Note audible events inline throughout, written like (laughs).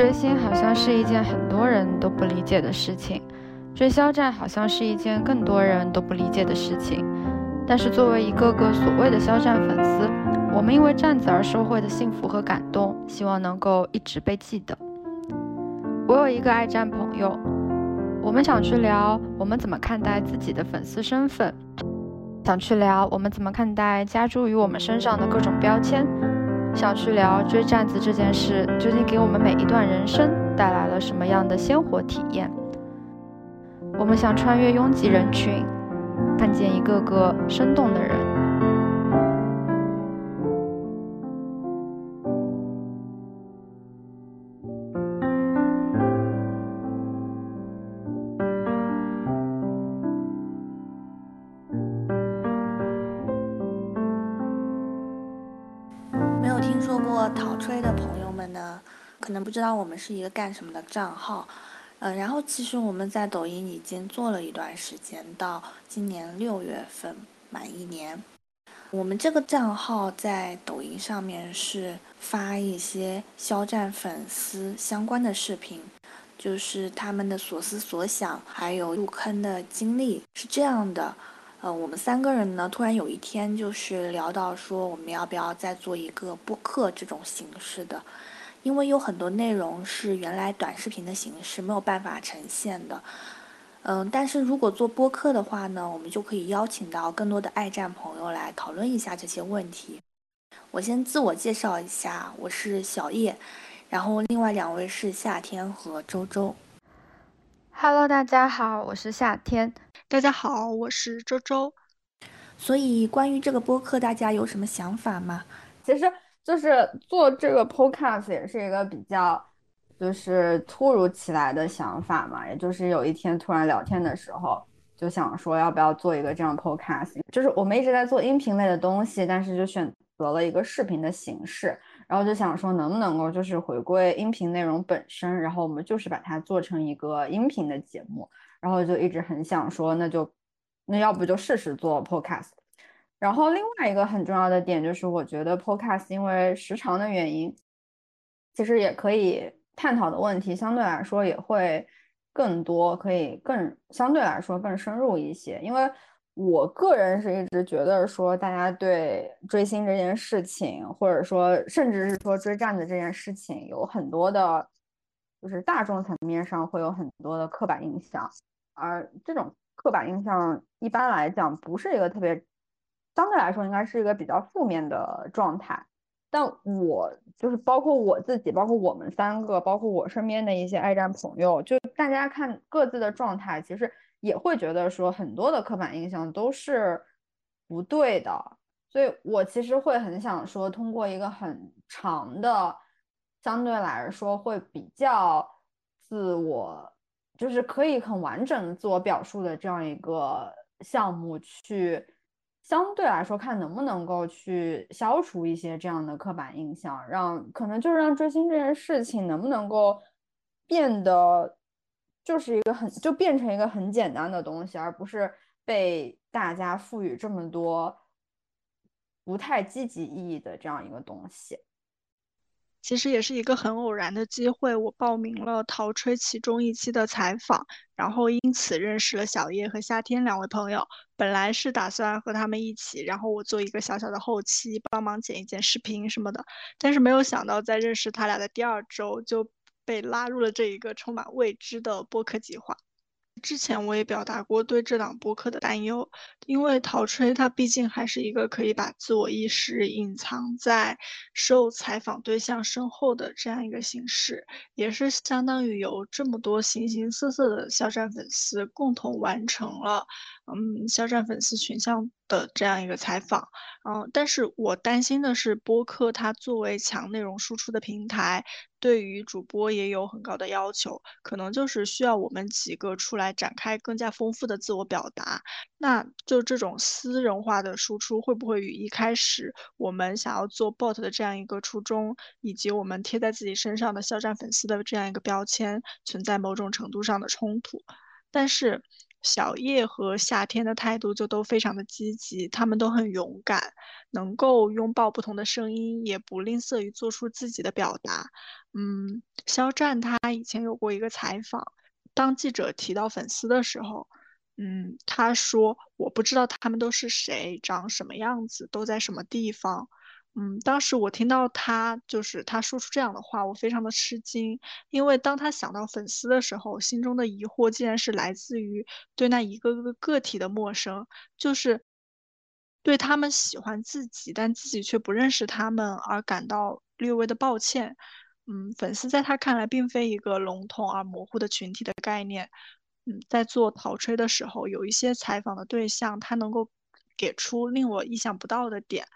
追星好像是一件很多人都不理解的事情，追肖战好像是一件更多人都不理解的事情。但是作为一个个所谓的肖战粉丝，我们因为站子而收获的幸福和感动，希望能够一直被记得。我有一个爱战朋友，我们想去聊我们怎么看待自己的粉丝身份，想去聊我们怎么看待加诸于我们身上的各种标签。想去聊追站子这件事，究竟给我们每一段人生带来了什么样的鲜活体验？我们想穿越拥挤人群，看见一个个生动的人。可能不知道我们是一个干什么的账号，嗯，然后其实我们在抖音已经做了一段时间，到今年六月份满一年。我们这个账号在抖音上面是发一些肖战粉丝相关的视频，就是他们的所思所想，还有入坑的经历是这样的。呃，我们三个人呢，突然有一天就是聊到说，我们要不要再做一个播客这种形式的。因为有很多内容是原来短视频的形式没有办法呈现的，嗯，但是如果做播客的话呢，我们就可以邀请到更多的爱战朋友来讨论一下这些问题。我先自我介绍一下，我是小叶，然后另外两位是夏天和周周。Hello，大家好，我是夏天。大家好，我是周周。所以关于这个播客，大家有什么想法吗？其实。就是做这个 podcast 也是一个比较，就是突如其来的想法嘛，也就是有一天突然聊天的时候，就想说要不要做一个这样 podcast。就是我们一直在做音频类的东西，但是就选择了一个视频的形式，然后就想说能不能够就是回归音频内容本身，然后我们就是把它做成一个音频的节目，然后就一直很想说，那就那要不就试试做 podcast。然后另外一个很重要的点就是，我觉得 Podcast 因为时长的原因，其实也可以探讨的问题相对来说也会更多，可以更相对来说更深入一些。因为我个人是一直觉得说，大家对追星这件事情，或者说甚至是说追战的这件事情，有很多的，就是大众层面上会有很多的刻板印象，而这种刻板印象一般来讲不是一个特别。相对来说，应该是一个比较负面的状态。但我就是包括我自己，包括我们三个，包括我身边的一些爱战朋友，就大家看各自的状态，其实也会觉得说很多的刻板印象都是不对的。所以我其实会很想说，通过一个很长的，相对来说会比较自我，就是可以很完整的自我表述的这样一个项目去。相对来说，看能不能够去消除一些这样的刻板印象，让可能就是让追星这件事情能不能够变得就是一个很就变成一个很简单的东西，而不是被大家赋予这么多不太积极意义的这样一个东西。其实也是一个很偶然的机会，我报名了陶吹其中一期的采访，然后因此认识了小叶和夏天两位朋友。本来是打算和他们一起，然后我做一个小小的后期，帮忙剪一剪视频什么的。但是没有想到，在认识他俩的第二周，就被拉入了这一个充满未知的播客计划。之前我也表达过对这档播客的担忧，因为陶吹他毕竟还是一个可以把自我意识隐藏在受采访对象身后的这样一个形式，也是相当于有这么多形形色色的肖战粉丝共同完成了，嗯，肖战粉丝群像的这样一个采访。嗯，但是我担心的是播客它作为强内容输出的平台。对于主播也有很高的要求，可能就是需要我们几个出来展开更加丰富的自我表达。那就这种私人化的输出，会不会与一开始我们想要做 bot 的这样一个初衷，以及我们贴在自己身上的肖战粉丝的这样一个标签，存在某种程度上的冲突？但是，小叶和夏天的态度就都非常的积极，他们都很勇敢，能够拥抱不同的声音，也不吝啬于做出自己的表达。嗯，肖战他以前有过一个采访，当记者提到粉丝的时候，嗯，他说我不知道他们都是谁，长什么样子，都在什么地方。嗯，当时我听到他就是他说出这样的话，我非常的吃惊，因为当他想到粉丝的时候，心中的疑惑竟然是来自于对那一个个个体的陌生，就是对他们喜欢自己，但自己却不认识他们而感到略微的抱歉。嗯，粉丝在他看来并非一个笼统而模糊的群体的概念。嗯，在做陶吹的时候，有一些采访的对象，他能够给出令我意想不到的点。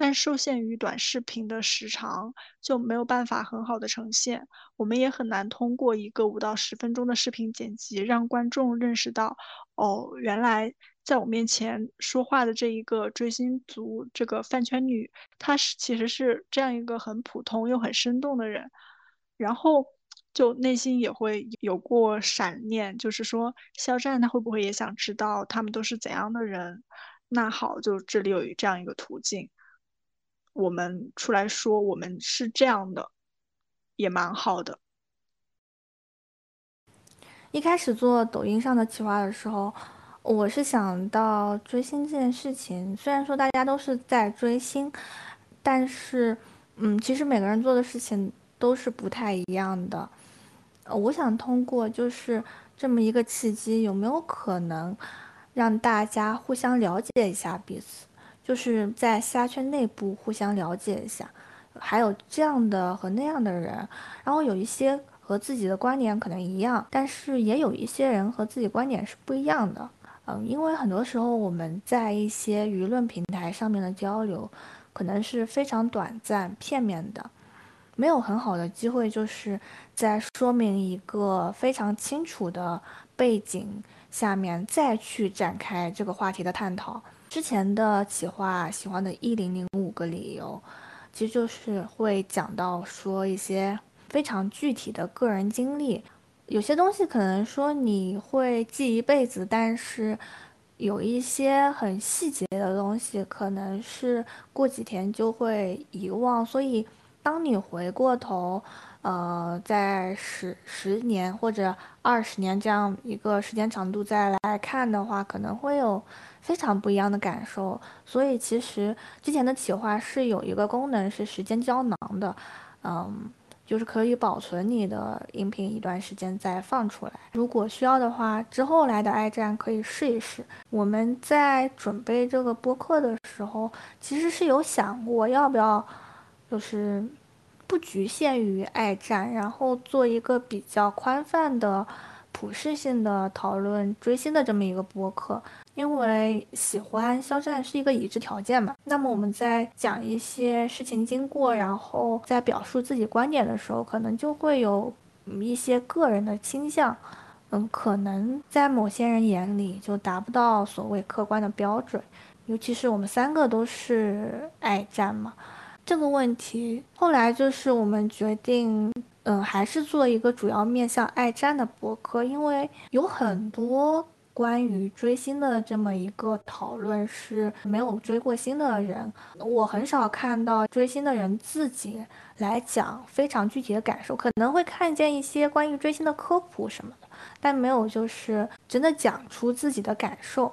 但受限于短视频的时长，就没有办法很好的呈现。我们也很难通过一个五到十分钟的视频剪辑，让观众认识到，哦，原来在我面前说话的这一个追星族，这个饭圈女，她是其实是这样一个很普通又很生动的人。然后就内心也会有过闪念，就是说，肖战他会不会也想知道他们都是怎样的人？那好，就这里有这样一个途径。我们出来说，我们是这样的，也蛮好的。一开始做抖音上的企划的时候，我是想到追星这件事情。虽然说大家都是在追星，但是，嗯，其实每个人做的事情都是不太一样的。呃，我想通过就是这么一个契机，有没有可能让大家互相了解一下彼此？就是在虾圈内部互相了解一下，还有这样的和那样的人，然后有一些和自己的观点可能一样，但是也有一些人和自己观点是不一样的。嗯，因为很多时候我们在一些舆论平台上面的交流，可能是非常短暂、片面的，没有很好的机会，就是在说明一个非常清楚的背景下面再去展开这个话题的探讨。之前的企划喜欢的一零零五个理由，其实就是会讲到说一些非常具体的个人经历，有些东西可能说你会记一辈子，但是有一些很细节的东西，可能是过几天就会遗忘。所以当你回过头，呃，在十十年或者二十年这样一个时间长度再来看的话，可能会有。非常不一样的感受，所以其实之前的企划是有一个功能是时间胶囊的，嗯，就是可以保存你的音频一段时间再放出来。如果需要的话，之后来的爱站可以试一试。我们在准备这个播客的时候，其实是有想过要不要，就是不局限于爱站，然后做一个比较宽泛的、普适性的讨论追星的这么一个播客。因为喜欢肖战是一个已知条件嘛，那么我们在讲一些事情经过，然后在表述自己观点的时候，可能就会有一些个人的倾向，嗯，可能在某些人眼里就达不到所谓客观的标准，尤其是我们三个都是爱战嘛，这个问题后来就是我们决定，嗯，还是做一个主要面向爱战的博客，因为有很多。关于追星的这么一个讨论是没有追过星的人，我很少看到追星的人自己来讲非常具体的感受，可能会看见一些关于追星的科普什么的，但没有就是真的讲出自己的感受。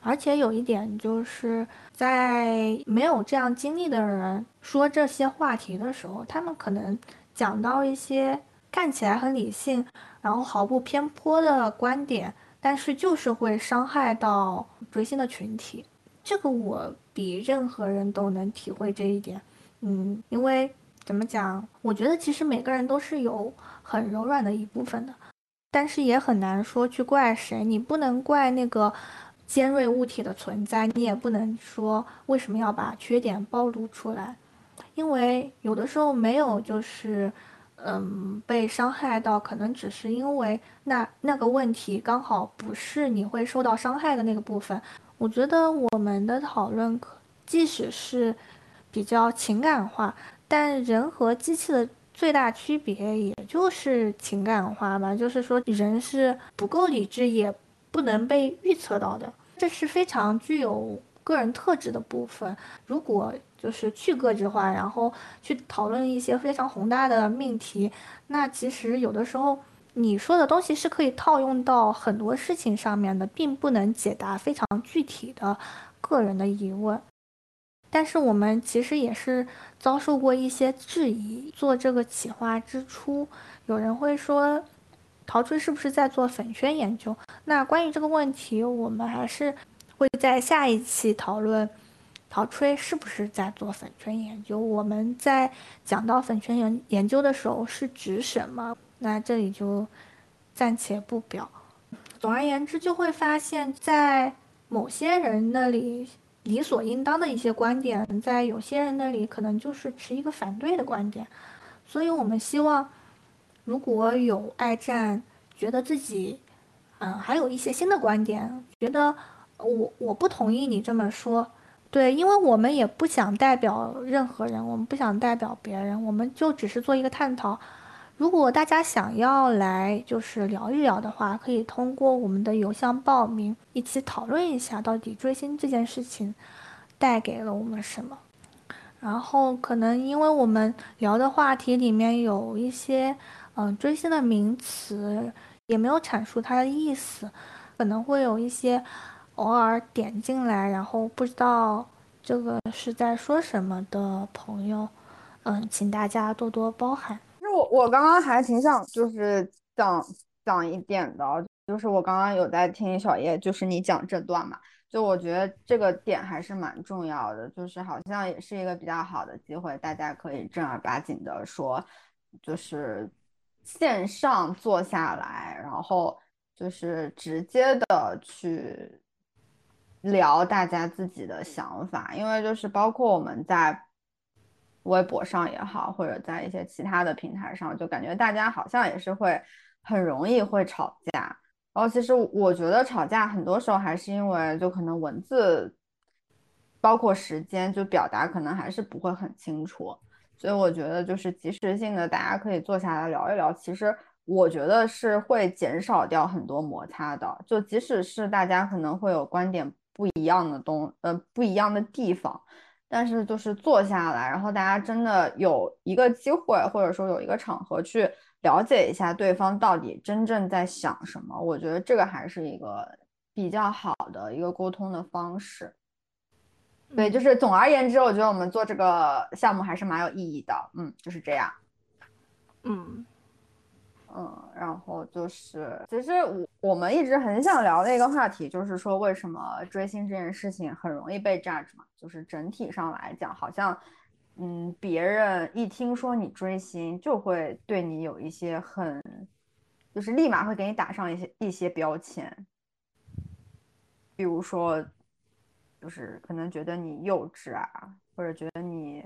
而且有一点就是在没有这样经历的人说这些话题的时候，他们可能讲到一些看起来很理性，然后毫不偏颇的观点。但是就是会伤害到追星的群体，这个我比任何人都能体会这一点。嗯，因为怎么讲，我觉得其实每个人都是有很柔软的一部分的，但是也很难说去怪谁。你不能怪那个尖锐物体的存在，你也不能说为什么要把缺点暴露出来，因为有的时候没有就是。嗯，被伤害到可能只是因为那那个问题刚好不是你会受到伤害的那个部分。我觉得我们的讨论，即使是比较情感化，但人和机器的最大区别也就是情感化吧。就是说，人是不够理智，也不能被预测到的，这是非常具有个人特质的部分。如果就是去个制化，然后去讨论一些非常宏大的命题，那其实有的时候你说的东西是可以套用到很多事情上面的，并不能解答非常具体的个人的疑问。但是我们其实也是遭受过一些质疑。做这个企划之初，有人会说，陶吹是不是在做粉圈研究？那关于这个问题，我们还是会在下一期讨论。陶吹是不是在做粉圈研究？我们在讲到粉圈研研究的时候是指什么？那这里就暂且不表。总而言之，就会发现，在某些人那里理所应当的一些观点，在有些人那里可能就是持一个反对的观点。所以我们希望，如果有爱战觉得自己，嗯，还有一些新的观点，觉得我我不同意你这么说。对，因为我们也不想代表任何人，我们不想代表别人，我们就只是做一个探讨。如果大家想要来就是聊一聊的话，可以通过我们的邮箱报名，一起讨论一下到底追星这件事情带给了我们什么。然后可能因为我们聊的话题里面有一些嗯追星的名词，也没有阐述它的意思，可能会有一些。偶尔点进来，然后不知道这个是在说什么的朋友，嗯，请大家多多包涵。就我我刚刚还挺想就是讲讲一点的，就是我刚刚有在听小叶，就是你讲这段嘛，就我觉得这个点还是蛮重要的，就是好像也是一个比较好的机会，大家可以正儿八经的说，就是线上坐下来，然后就是直接的去。聊大家自己的想法，因为就是包括我们在微博上也好，或者在一些其他的平台上，就感觉大家好像也是会很容易会吵架。然后其实我觉得吵架很多时候还是因为就可能文字，包括时间就表达可能还是不会很清楚。所以我觉得就是及时性的，大家可以坐下来聊一聊。其实我觉得是会减少掉很多摩擦的。就即使是大家可能会有观点。不一样的东，呃，不一样的地方，但是就是坐下来，然后大家真的有一个机会，或者说有一个场合去了解一下对方到底真正在想什么，我觉得这个还是一个比较好的一个沟通的方式。对，就是总而言之，我觉得我们做这个项目还是蛮有意义的。嗯，就是这样。嗯。嗯，然后就是，其实我我们一直很想聊的一个话题，就是说为什么追星这件事情很容易被 judge 嘛？就是整体上来讲，好像，嗯，别人一听说你追星，就会对你有一些很，就是立马会给你打上一些一些标签，比如说，就是可能觉得你幼稚啊，或者觉得你。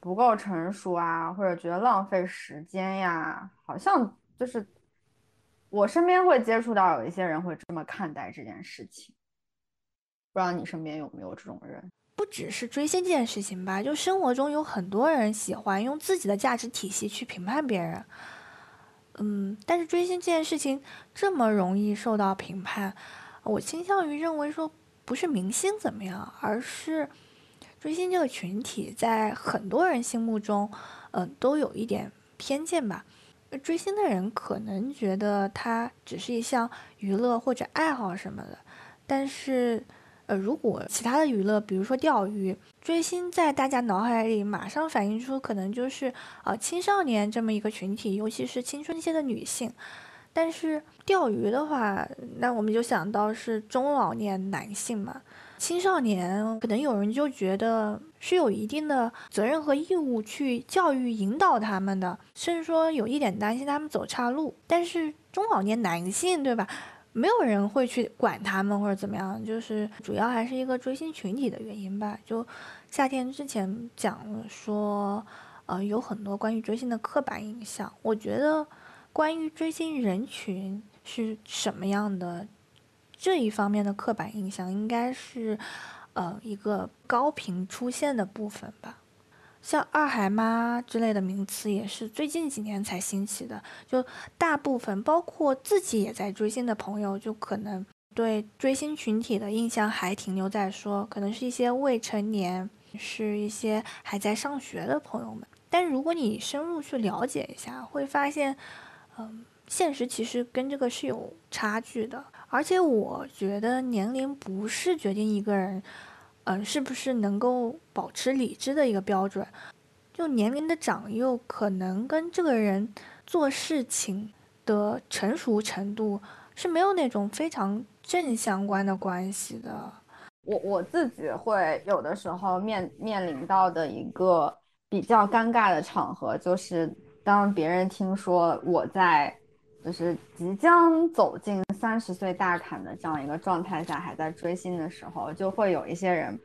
不够成熟啊，或者觉得浪费时间呀，好像就是我身边会接触到有一些人会这么看待这件事情。不知道你身边有没有这种人？不只是追星这件事情吧，就生活中有很多人喜欢用自己的价值体系去评判别人。嗯，但是追星这件事情这么容易受到评判，我倾向于认为说不是明星怎么样，而是。追星这个群体在很多人心目中，嗯，都有一点偏见吧。追星的人可能觉得它只是一项娱乐或者爱好什么的，但是，呃，如果其他的娱乐，比如说钓鱼，追星在大家脑海里马上反映出可能就是呃青少年这么一个群体，尤其是青春期的女性。但是钓鱼的话，那我们就想到是中老年男性嘛。青少年可能有人就觉得是有一定的责任和义务去教育引导他们的，甚至说有一点担心他们走岔路。但是中老年男性，对吧？没有人会去管他们或者怎么样，就是主要还是一个追星群体的原因吧。就夏天之前讲了说，呃，有很多关于追星的刻板印象。我觉得关于追星人群是什么样的？这一方面的刻板印象应该是，呃，一个高频出现的部分吧。像二孩妈之类的名词也是最近几年才兴起的。就大部分包括自己也在追星的朋友，就可能对追星群体的印象还停留在说，可能是一些未成年，是一些还在上学的朋友们。但如果你深入去了解一下，会发现，嗯，现实其实跟这个是有差距的。而且我觉得年龄不是决定一个人。嗯，是不是能够保持理智的一个标准？就年龄的长幼，可能跟这个人做事情的成熟程度是没有那种非常正相关的关系的。我我自己会有的时候面面临到的一个比较尴尬的场合，就是当别人听说我在。就是即将走进三十岁大坎的这样一个状态下，还在追星的时候，就会有一些人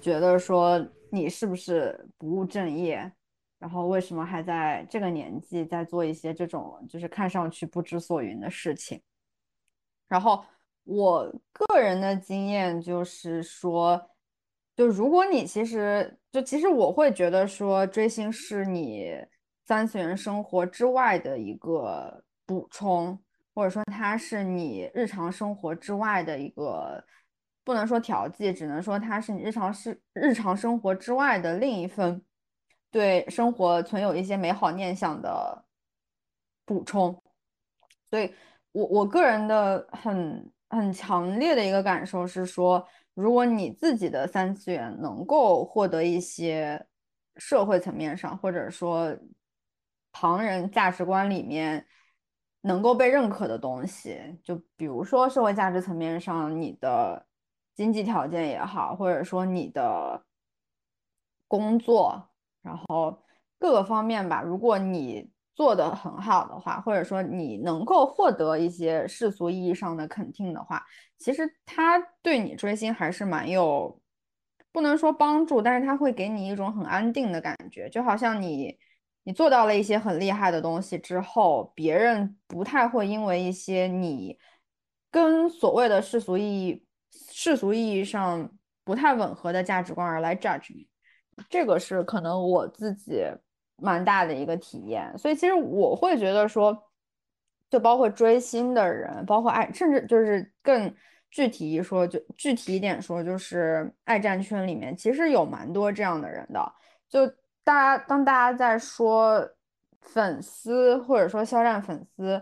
觉得说你是不是不务正业，然后为什么还在这个年纪在做一些这种就是看上去不知所云的事情？然后我个人的经验就是说，就如果你其实就其实我会觉得说追星是你三次元生活之外的一个。补充，或者说它是你日常生活之外的一个，不能说调剂，只能说它是你日常是日常生活之外的另一份对生活存有一些美好念想的补充。所以，我我个人的很很强烈的一个感受是说，如果你自己的三次元能够获得一些社会层面上，或者说旁人价值观里面。能够被认可的东西，就比如说社会价值层面上，你的经济条件也好，或者说你的工作，然后各个方面吧，如果你做的很好的话，或者说你能够获得一些世俗意义上的肯定的话，其实他对你追星还是蛮有，不能说帮助，但是他会给你一种很安定的感觉，就好像你。你做到了一些很厉害的东西之后，别人不太会因为一些你跟所谓的世俗意义、世俗意义上不太吻合的价值观而来 judge 你。这个是可能我自己蛮大的一个体验。所以其实我会觉得说，就包括追星的人，包括爱，甚至就是更具体一说，就具体一点说，就是爱战圈里面其实有蛮多这样的人的，就。大家当大家在说粉丝或者说肖战粉丝，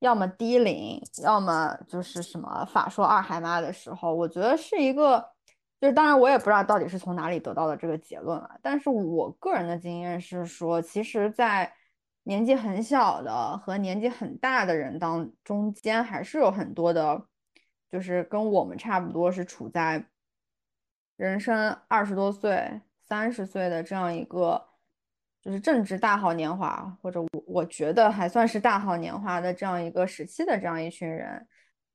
要么低龄，要么就是什么法说二孩妈的时候，我觉得是一个，就是当然我也不知道到底是从哪里得到的这个结论了。但是我个人的经验是说，其实，在年纪很小的和年纪很大的人当中间，还是有很多的，就是跟我们差不多是处在人生二十多岁。三十岁的这样一个，就是正值大好年华，或者我我觉得还算是大好年华的这样一个时期的这样一群人，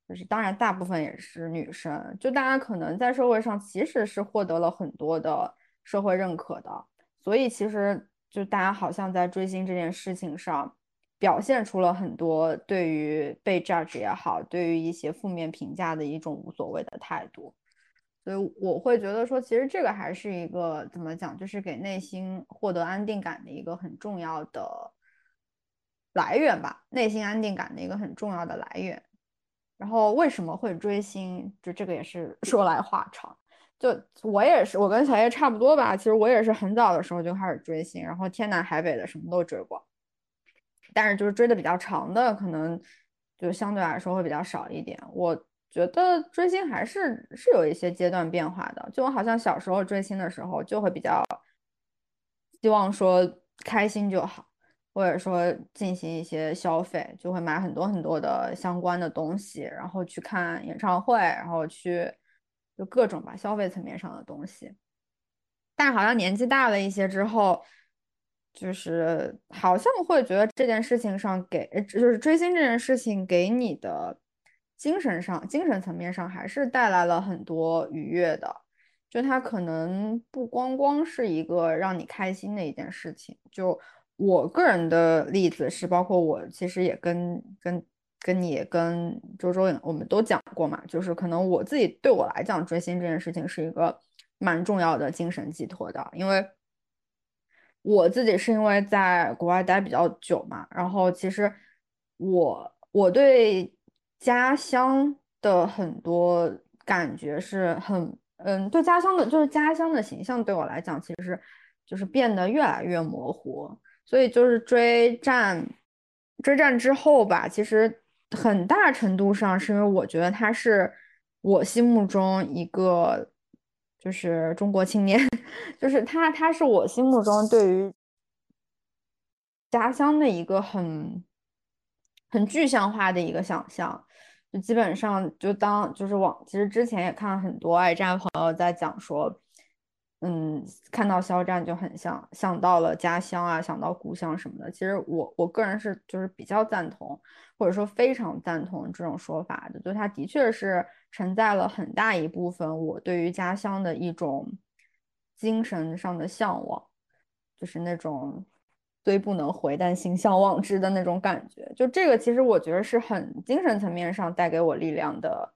就是当然大部分也是女生，就大家可能在社会上其实是获得了很多的社会认可的，所以其实就大家好像在追星这件事情上表现出了很多对于被 judge 也好，对于一些负面评价的一种无所谓的态度。所以我会觉得说，其实这个还是一个怎么讲，就是给内心获得安定感的一个很重要的来源吧，内心安定感的一个很重要的来源。然后为什么会追星，就这个也是 (laughs) 说来话长。就我也是，我跟小叶差不多吧。其实我也是很早的时候就开始追星，然后天南海北的什么都追过，但是就是追的比较长的，可能就相对来说会比较少一点。我。觉得追星还是是有一些阶段变化的，就我好像小时候追星的时候，就会比较希望说开心就好，或者说进行一些消费，就会买很多很多的相关的东西，然后去看演唱会，然后去就各种吧消费层面上的东西。但好像年纪大了一些之后，就是好像会觉得这件事情上给就是追星这件事情给你的。精神上、精神层面上还是带来了很多愉悦的，就它可能不光光是一个让你开心的一件事情。就我个人的例子是，包括我其实也跟跟跟你跟周周我们都讲过嘛，就是可能我自己对我来讲，追星这件事情是一个蛮重要的精神寄托的，因为我自己是因为在国外待比较久嘛，然后其实我我对家乡的很多感觉是很，嗯，对家乡的，就是家乡的形象对我来讲，其实就是变得越来越模糊。所以就是追战，追战之后吧，其实很大程度上是因为我觉得他是我心目中一个。就是中国青年，(laughs) 就是他，他是我心目中对于家乡的一个很很具象化的一个想象。就基本上，就当就是往，其实之前也看了很多爱战朋友在讲说。嗯，看到肖战就很像想到了家乡啊，想到故乡什么的。其实我我个人是就是比较赞同，或者说非常赞同这种说法的。就他的确是承载了很大一部分我对于家乡的一种精神上的向往，就是那种虽不能回，但心向往之的那种感觉。就这个，其实我觉得是很精神层面上带给我力量的。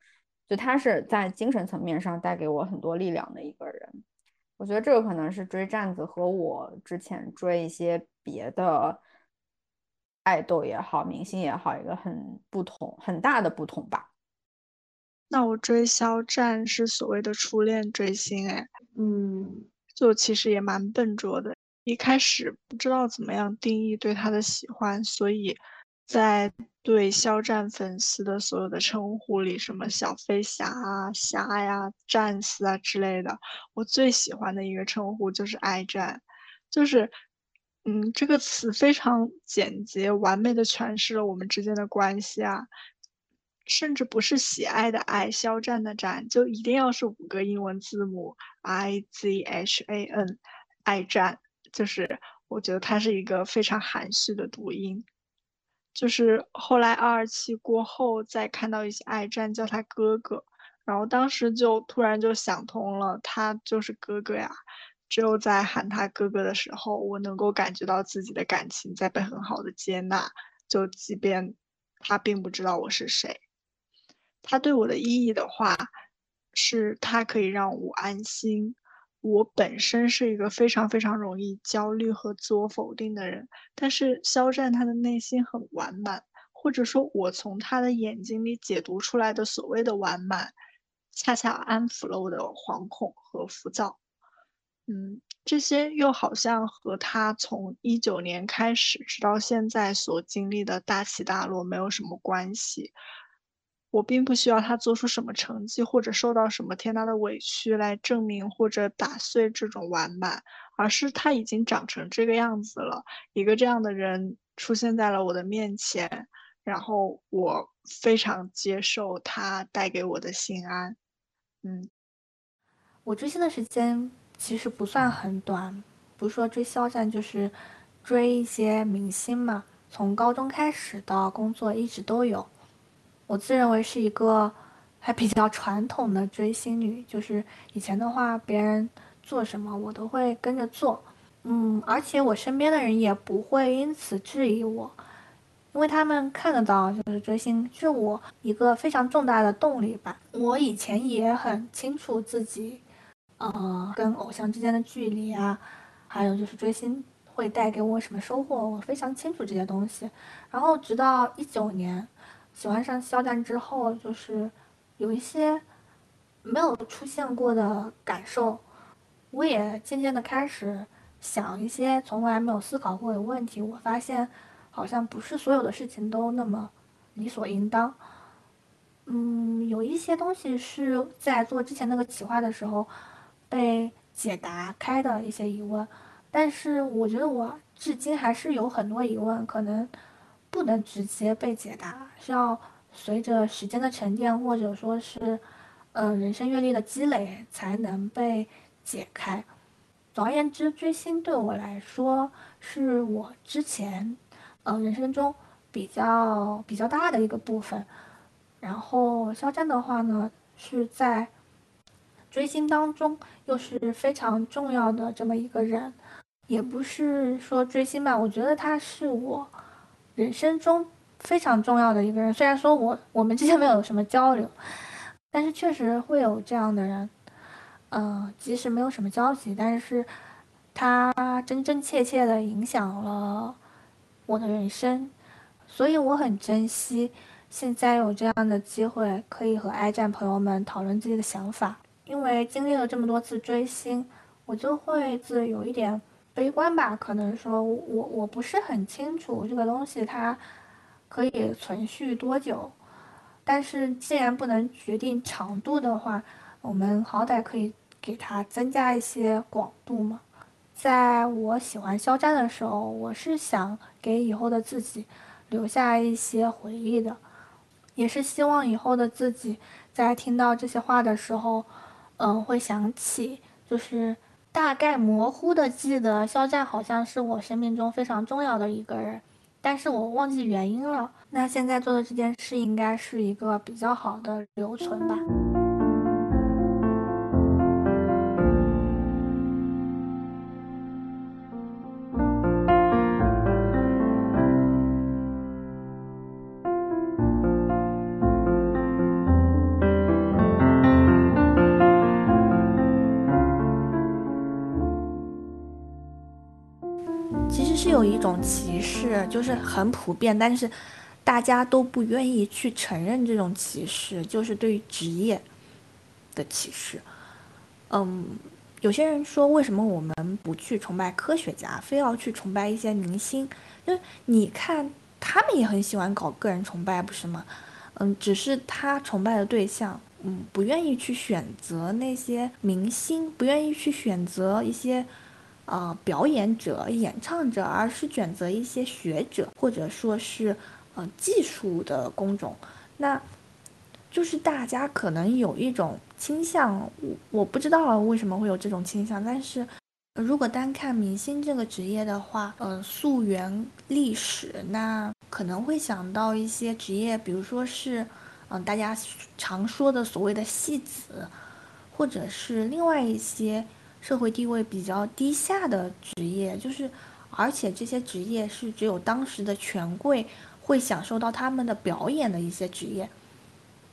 就他是在精神层面上带给我很多力量的一个人。我觉得这个可能是追站子和我之前追一些别的爱豆也好，明星也好，一个很不同、很大的不同吧。那我追肖战是所谓的初恋追星，哎，嗯，就其实也蛮笨拙的，一开始不知道怎么样定义对他的喜欢，所以。在对肖战粉丝的所有的称呼里，什么小飞侠啊、侠呀、战士啊之类的，我最喜欢的一个称呼就是爱战，就是，嗯，这个词非常简洁，完美的诠释了我们之间的关系啊，甚至不是喜爱的爱，肖战的战，就一定要是五个英文字母 I Z H A N，爱战，就是我觉得它是一个非常含蓄的读音。就是后来二二七过后，再看到一些爱战叫他哥哥，然后当时就突然就想通了，他就是哥哥呀。只有在喊他哥哥的时候，我能够感觉到自己的感情在被很好的接纳，就即便他并不知道我是谁，他对我的意义的话，是他可以让我安心。我本身是一个非常非常容易焦虑和自我否定的人，但是肖战他的内心很完满，或者说，我从他的眼睛里解读出来的所谓的完满，恰恰安抚了我的惶恐和浮躁。嗯，这些又好像和他从一九年开始直到现在所经历的大起大落没有什么关系。我并不需要他做出什么成绩，或者受到什么天大的委屈来证明或者打碎这种完满，而是他已经长成这个样子了。一个这样的人出现在了我的面前，然后我非常接受他带给我的心安。嗯，我追星的时间其实不算很短，不是说追肖战，就是追一些明星嘛。从高中开始到工作一直都有。我自认为是一个还比较传统的追星女，就是以前的话，别人做什么我都会跟着做，嗯，而且我身边的人也不会因此质疑我，因为他们看得到，就是追星是我一个非常重大的动力吧。我以前也很清楚自己，呃，跟偶像之间的距离啊，还有就是追星会带给我什么收获，我非常清楚这些东西。然后直到一九年。喜欢上肖战之后，就是有一些没有出现过的感受，我也渐渐的开始想一些从来没有思考过的问题。我发现，好像不是所有的事情都那么理所应当。嗯，有一些东西是在做之前那个企划的时候被解答开的一些疑问，但是我觉得我至今还是有很多疑问，可能。不能直接被解答，是要随着时间的沉淀，或者说是，呃，人生阅历的积累，才能被解开。总而言之，追星对我来说是我之前，呃，人生中比较比较大的一个部分。然后肖战的话呢，是在追星当中又是非常重要的这么一个人，也不是说追星吧，我觉得他是我。人生中非常重要的一个人，虽然说我我们之间没有什么交流，但是确实会有这样的人，嗯，即使没有什么交集，但是他真真切切的影响了我的人生，所以我很珍惜现在有这样的机会可以和爱战朋友们讨论自己的想法。因为经历了这么多次追星，我就会自有一点悲观吧，可能说我我不是很清楚这个东西它可以存续多久，但是既然不能决定长度的话，我们好歹可以给它增加一些广度嘛。在我喜欢肖战的时候，我是想给以后的自己留下一些回忆的，也是希望以后的自己在听到这些话的时候。嗯，会想起，就是大概模糊的记得肖战好像是我生命中非常重要的一个人，但是我忘记原因了。那现在做的这件事应该是一个比较好的留存吧。是，就是很普遍，但是大家都不愿意去承认这种歧视，就是对于职业的歧视。嗯，有些人说，为什么我们不去崇拜科学家，非要去崇拜一些明星？就你看，他们也很喜欢搞个人崇拜，不是吗？嗯，只是他崇拜的对象，嗯，不愿意去选择那些明星，不愿意去选择一些。啊，表演者、演唱者，而是选择一些学者，或者说是呃技术的工种，那就是大家可能有一种倾向，我我不知道为什么会有这种倾向，但是如果单看明星这个职业的话，嗯，溯源历史，那可能会想到一些职业，比如说是嗯大家常说的所谓的戏子，或者是另外一些。社会地位比较低下的职业，就是，而且这些职业是只有当时的权贵会享受到他们的表演的一些职业，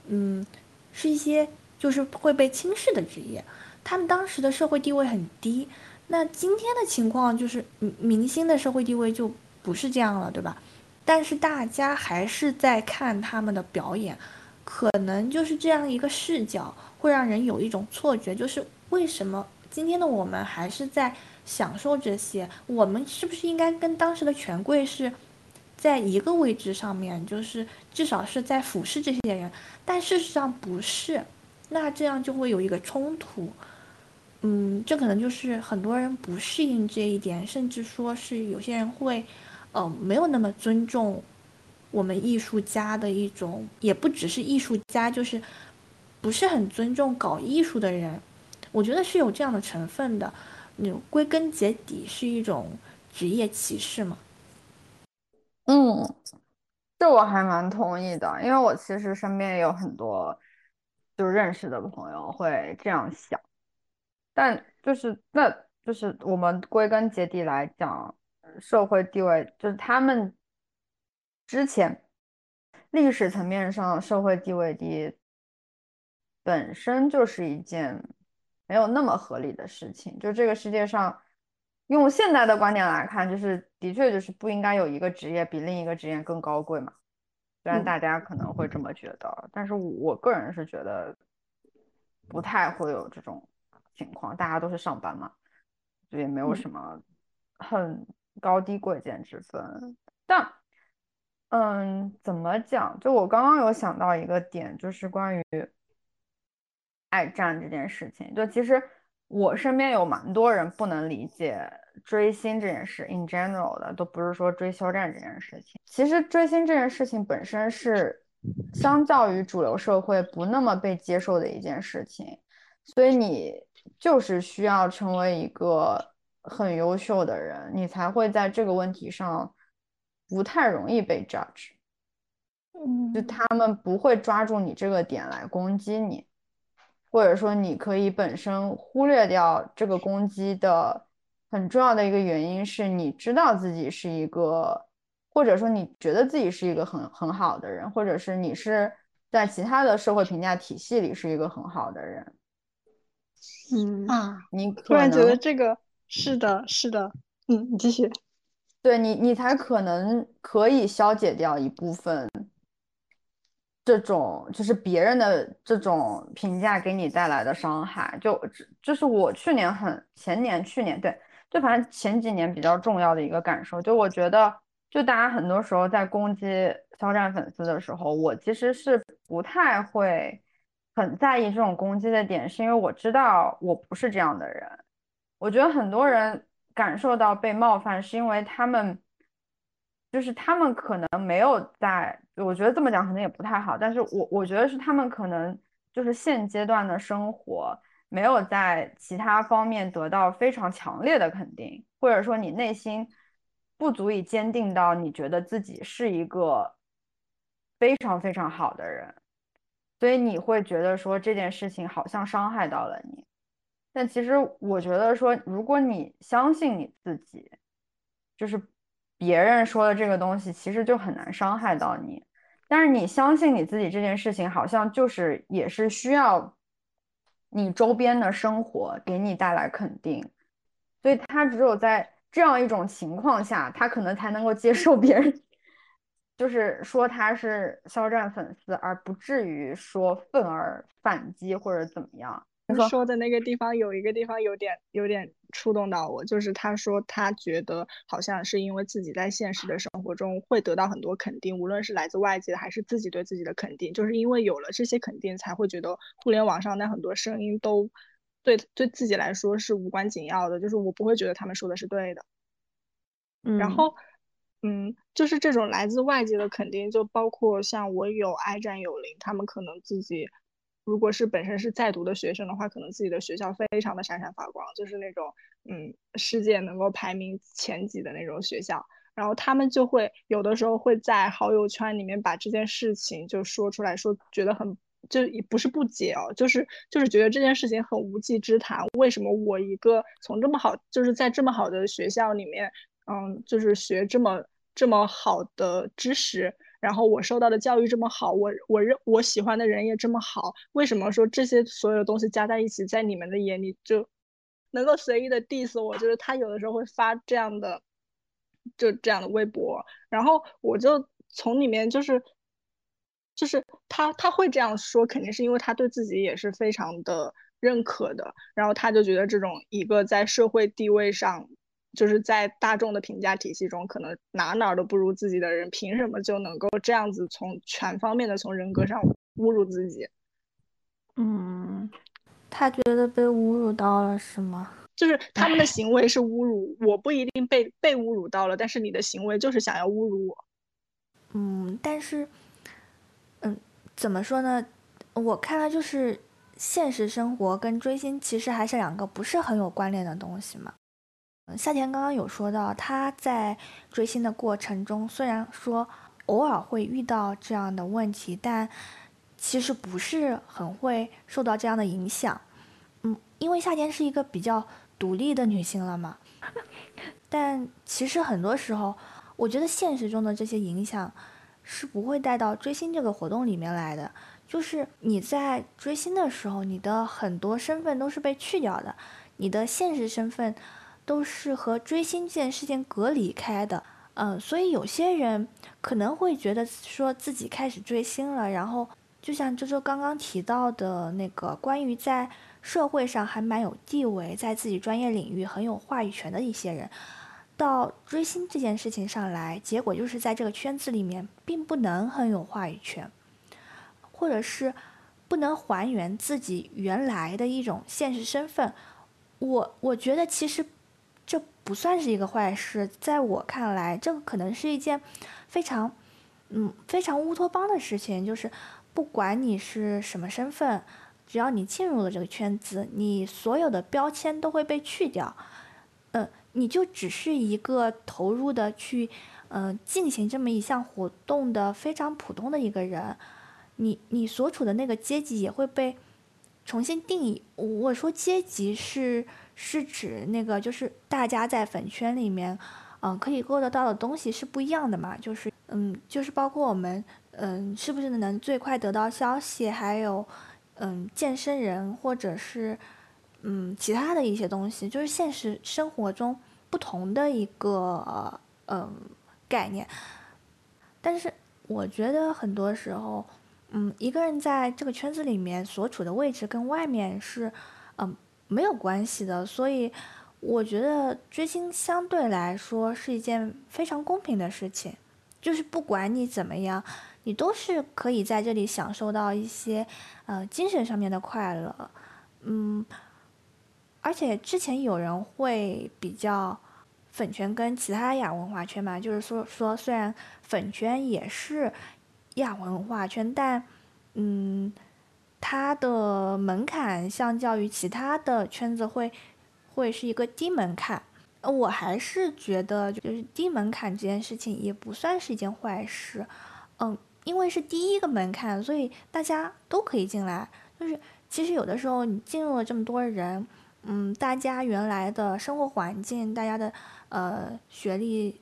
嗯，是一些就是会被轻视的职业，他们当时的社会地位很低。那今天的情况就是，明星的社会地位就不是这样了，对吧？但是大家还是在看他们的表演，可能就是这样一个视角会让人有一种错觉，就是为什么？今天的我们还是在享受这些，我们是不是应该跟当时的权贵是在一个位置上面？就是至少是在俯视这些人，但事实上不是，那这样就会有一个冲突。嗯，这可能就是很多人不适应这一点，甚至说是有些人会，呃，没有那么尊重我们艺术家的一种，也不只是艺术家，就是不是很尊重搞艺术的人。我觉得是有这样的成分的，你归根结底是一种职业歧视嘛？嗯，这我还蛮同意的，因为我其实身边也有很多就认识的朋友会这样想，但就是那就是我们归根结底来讲，社会地位就是他们之前历史层面上社会地位低，本身就是一件。没有那么合理的事情，就这个世界上，用现代的观点来看，就是的确就是不应该有一个职业比另一个职业更高贵嘛。虽然大家可能会这么觉得，但是我个人是觉得不太会有这种情况，大家都是上班嘛，就也没有什么很高低贵贱之分。但，嗯，怎么讲？就我刚刚有想到一个点，就是关于。爱战这件事情，就其实我身边有蛮多人不能理解追星这件事，in general 的，都不是说追肖战这件事情。其实追星这件事情本身是相较于主流社会不那么被接受的一件事情，所以你就是需要成为一个很优秀的人，你才会在这个问题上不太容易被 judge。嗯，就他们不会抓住你这个点来攻击你。或者说，你可以本身忽略掉这个攻击的很重要的一个原因，是你知道自己是一个，或者说你觉得自己是一个很很好的人，或者是你是在其他的社会评价体系里是一个很好的人。嗯啊，你突然觉得这个是的，是的，嗯，你继续。对你，你才可能可以消解掉一部分这种就是别人的这种评价给你带来的伤害。就就是我去年很前年去年对，就反正前几年比较重要的一个感受，就我觉得，就大家很多时候在攻击肖战粉丝的时候，我其实是不太会很在意这种攻击的点，是因为我知道我不是这样的人。我觉得很多人。感受到被冒犯，是因为他们，就是他们可能没有在，我觉得这么讲可能也不太好，但是我我觉得是他们可能就是现阶段的生活没有在其他方面得到非常强烈的肯定，或者说你内心不足以坚定到你觉得自己是一个非常非常好的人，所以你会觉得说这件事情好像伤害到了你。但其实我觉得说，如果你相信你自己，就是别人说的这个东西，其实就很难伤害到你。但是你相信你自己这件事情，好像就是也是需要你周边的生活给你带来肯定。所以他只有在这样一种情况下，他可能才能够接受别人，就是说他是肖战粉丝，而不至于说愤而反击或者怎么样。说的那个地方有一个地方有点有点触动到我，就是他说他觉得好像是因为自己在现实的生活中会得到很多肯定，无论是来自外界的还是自己对自己的肯定，就是因为有了这些肯定，才会觉得互联网上那很多声音都对对自己来说是无关紧要的，就是我不会觉得他们说的是对的。嗯然后，嗯，就是这种来自外界的肯定，就包括像我有爱战有灵，他们可能自己。如果是本身是在读的学生的话，可能自己的学校非常的闪闪发光，就是那种嗯，世界能够排名前几的那种学校。然后他们就会有的时候会在好友圈里面把这件事情就说出来，说觉得很就也不是不解哦，就是就是觉得这件事情很无稽之谈。为什么我一个从这么好，就是在这么好的学校里面，嗯，就是学这么这么好的知识。然后我受到的教育这么好，我我认我喜欢的人也这么好，为什么说这些所有的东西加在一起，在你们的眼里就能够随意的 diss 我？就是他有的时候会发这样的，就这样的微博，然后我就从里面就是，就是他他会这样说，肯定是因为他对自己也是非常的认可的，然后他就觉得这种一个在社会地位上。就是在大众的评价体系中，可能哪哪都不如自己的人，凭什么就能够这样子从全方面的从人格上侮辱自己？嗯，他觉得被侮辱到了是吗？就是他们的行为是侮辱，我不一定被被侮辱到了，但是你的行为就是想要侮辱我。嗯，但是，嗯，怎么说呢？我看来就是现实生活跟追星其实还是两个不是很有关联的东西嘛。夏天刚刚有说到，他在追星的过程中，虽然说偶尔会遇到这样的问题，但其实不是很会受到这样的影响。嗯，因为夏天是一个比较独立的女性了嘛。(laughs) 但其实很多时候，我觉得现实中的这些影响是不会带到追星这个活动里面来的。就是你在追星的时候，你的很多身份都是被去掉的，你的现实身份。都是和追星这件事情隔离开的，嗯，所以有些人可能会觉得说自己开始追星了，然后就像周周刚刚提到的那个关于在社会上还蛮有地位，在自己专业领域很有话语权的一些人，到追星这件事情上来，结果就是在这个圈子里面并不能很有话语权，或者是不能还原自己原来的一种现实身份。我我觉得其实。不算是一个坏事，在我看来，这个可能是一件非常，嗯，非常乌托邦的事情。就是不管你是什么身份，只要你进入了这个圈子，你所有的标签都会被去掉。嗯，你就只是一个投入的去，嗯，进行这么一项活动的非常普通的一个人。你你所处的那个阶级也会被重新定义。我说阶级是。是指那个，就是大家在粉圈里面，嗯，可以够得到的东西是不一样的嘛？就是，嗯，就是包括我们，嗯，是不是能最快得到消息？还有，嗯，健身人或者是嗯其他的一些东西，就是现实生活中不同的一个嗯概念。但是我觉得很多时候，嗯，一个人在这个圈子里面所处的位置跟外面是嗯没有关系的，所以我觉得追星相对来说是一件非常公平的事情，就是不管你怎么样。你都是可以在这里享受到一些，呃，精神上面的快乐，嗯，而且之前有人会比较粉圈跟其他亚文化圈嘛，就是说说虽然粉圈也是亚文化圈，但嗯，它的门槛相较于其他的圈子会会是一个低门槛，呃我还是觉得就是低门槛这件事情也不算是一件坏事，嗯。因为是第一个门槛，所以大家都可以进来。就是其实有的时候你进入了这么多人，嗯，大家原来的生活环境、大家的呃学历、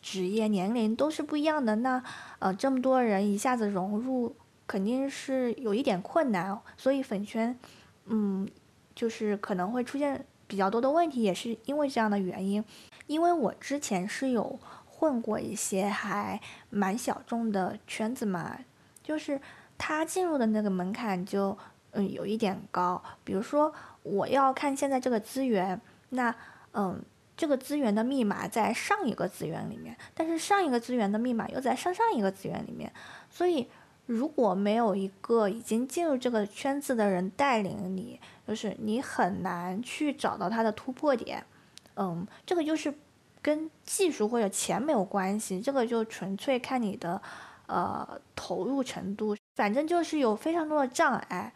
职业、年龄都是不一样的。那呃这么多人一下子融入，肯定是有一点困难。所以粉圈，嗯，就是可能会出现比较多的问题，也是因为这样的原因。因为我之前是有。混过一些还蛮小众的圈子嘛，就是他进入的那个门槛就嗯有一点高。比如说我要看现在这个资源，那嗯这个资源的密码在上一个资源里面，但是上一个资源的密码又在上上一个资源里面，所以如果没有一个已经进入这个圈子的人带领你，就是你很难去找到它的突破点。嗯，这个就是。跟技术或者钱没有关系，这个就纯粹看你的，呃，投入程度。反正就是有非常多的障碍，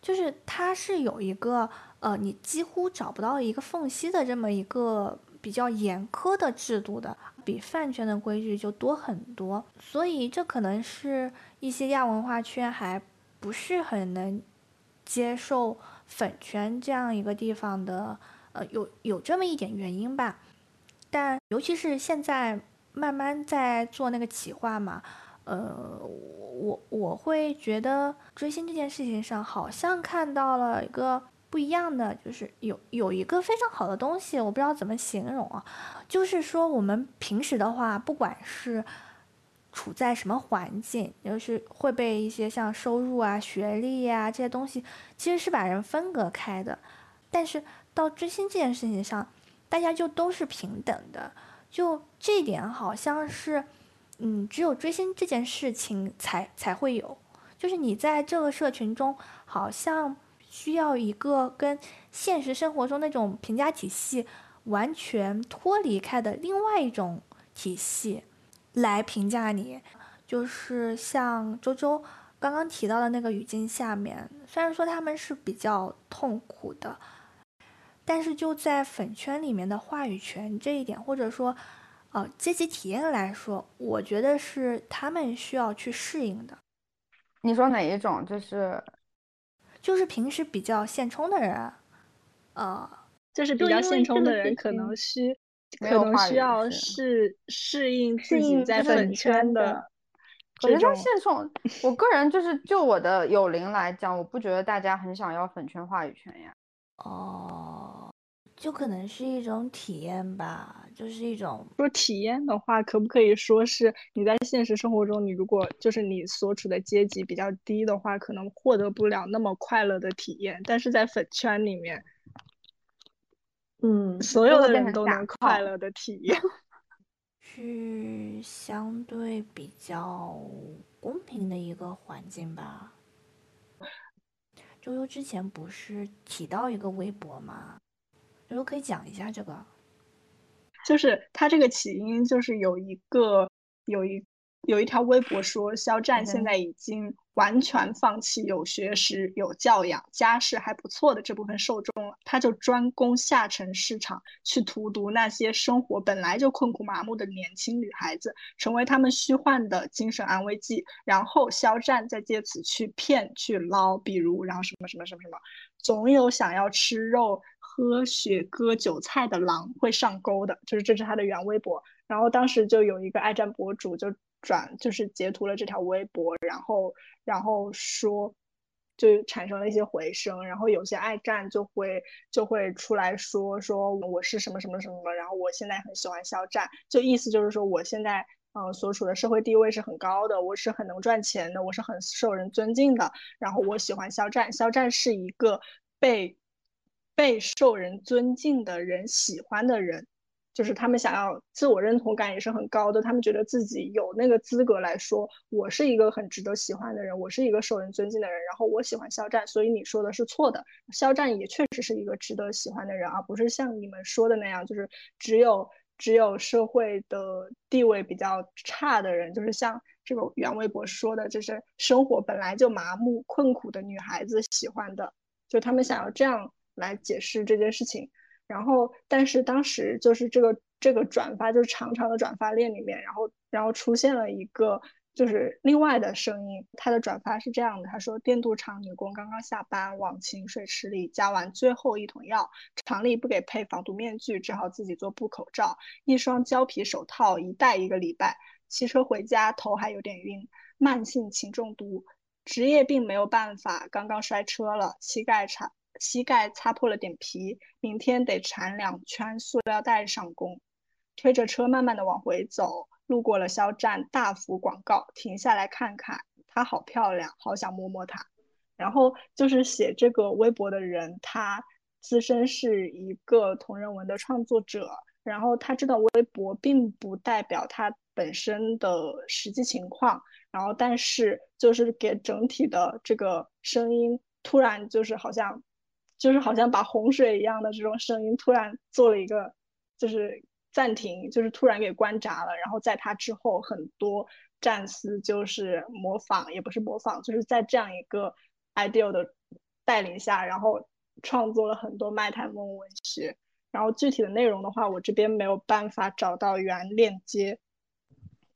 就是它是有一个，呃，你几乎找不到一个缝隙的这么一个比较严苛的制度的，比饭圈的规矩就多很多。所以这可能是一些亚文化圈还不是很能接受粉圈这样一个地方的，呃，有有这么一点原因吧。但尤其是现在慢慢在做那个企划嘛，呃，我我会觉得追星这件事情上好像看到了一个不一样的，就是有有一个非常好的东西，我不知道怎么形容啊，就是说我们平时的话，不管是处在什么环境，就是会被一些像收入啊、学历呀这些东西，其实是把人分隔开的，但是到追星这件事情上。大家就都是平等的，就这点好像是，嗯，只有追星这件事情才才会有，就是你在这个社群中，好像需要一个跟现实生活中那种评价体系完全脱离开的另外一种体系来评价你，就是像周周刚刚提到的那个语境下面，虽然说他们是比较痛苦的。但是就在粉圈里面的话语权这一点，或者说，呃，阶级体验来说，我觉得是他们需要去适应的。你说哪一种？就是，就是平时比较现充的人，呃，就是比较现充的人，可能需可能需要适适应自己在粉圈的。可是他现充，我个人就是就我的友邻来讲，我不觉得大家很想要粉圈话语权呀。哦，就可能是一种体验吧，就是一种说体验的话，可不可以说是你在现实生活中，你如果就是你所处的阶级比较低的话，可能获得不了那么快乐的体验，但是在粉圈里面，嗯，所有的人都能快乐的体验，(laughs) 是相对比较公平的一个环境吧。周周之前不是提到一个微博吗？悠悠可以讲一下这个，就是他这个起因就是有一个有一有一条微博说肖战现在已经。完全放弃有学识、有教养、家世还不错的这部分受众了，他就专攻下沉市场，去荼毒那些生活本来就困苦麻木的年轻女孩子，成为他们虚幻的精神安慰剂。然后肖战再借此去骗、去捞，比如然后什么什么什么什么，总有想要吃肉、喝血、割韭菜的狼会上钩的，就是这是他的原微博。然后当时就有一个爱战博主就。转就是截图了这条微博，然后然后说，就产生了一些回声，然后有些爱站就会就会出来说说我是什么什么什么，然后我现在很喜欢肖战，就意思就是说我现在嗯所处的社会地位是很高的，我是很能赚钱的，我是很受人尊敬的，然后我喜欢肖战，肖战是一个被被受人尊敬的人喜欢的人。就是他们想要自我认同感也是很高的，他们觉得自己有那个资格来说，我是一个很值得喜欢的人，我是一个受人尊敬的人，然后我喜欢肖战，所以你说的是错的，肖战也确实是一个值得喜欢的人，而不是像你们说的那样，就是只有只有社会的地位比较差的人，就是像这个袁微博说的，就是生活本来就麻木困苦的女孩子喜欢的，就他们想要这样来解释这件事情。然后，但是当时就是这个这个转发，就是长长的转发链里面，然后然后出现了一个就是另外的声音，他的转发是这样的，他说电镀厂女工刚刚下班，往清水池里加完最后一桶药，厂里不给配防毒面具，只好自己做布口罩，一双胶皮手套一戴一个礼拜，骑车回家头还有点晕，慢性铅中毒，职业病没有办法，刚刚摔车了，膝盖差。膝盖擦破了点皮，明天得缠两圈塑料袋上工。推着车慢慢的往回走，路过了肖战大幅广告，停下来看看，她好漂亮，好想摸摸她。然后就是写这个微博的人，他自身是一个同人文的创作者，然后他知道微博并不代表他本身的实际情况，然后但是就是给整体的这个声音突然就是好像。就是好像把洪水一样的这种声音突然做了一个，就是暂停，就是突然给关闸了。然后在他之后，很多战丝就是模仿，也不是模仿，就是在这样一个 ideal 的带领下，然后创作了很多麦太梦文学。然后具体的内容的话，我这边没有办法找到原链接，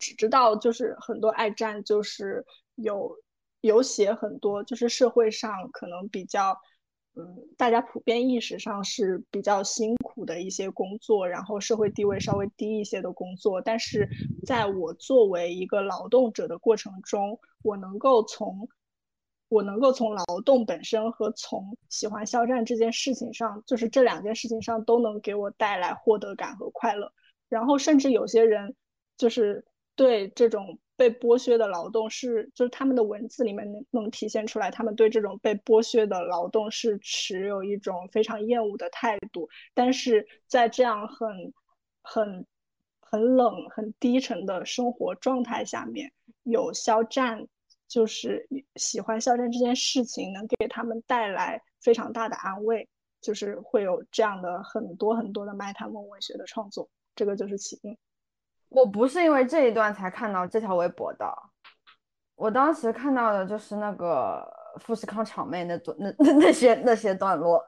只知道就是很多爱战就是有有写很多，就是社会上可能比较。嗯，大家普遍意识上是比较辛苦的一些工作，然后社会地位稍微低一些的工作。但是，在我作为一个劳动者的过程中，我能够从我能够从劳动本身和从喜欢肖战这件事情上，就是这两件事情上都能给我带来获得感和快乐。然后，甚至有些人就是对这种。被剥削的劳动是，就是他们的文字里面能能体现出来，他们对这种被剥削的劳动是持有一种非常厌恶的态度。但是在这样很、很、很冷、很低沉的生活状态下面，有肖战，就是喜欢肖战这件事情，能给他们带来非常大的安慰，就是会有这样的很多很多的卖他们文学的创作，这个就是起因。我不是因为这一段才看到这条微博的，我当时看到的就是那个富士康厂妹那段那那那些那些段落，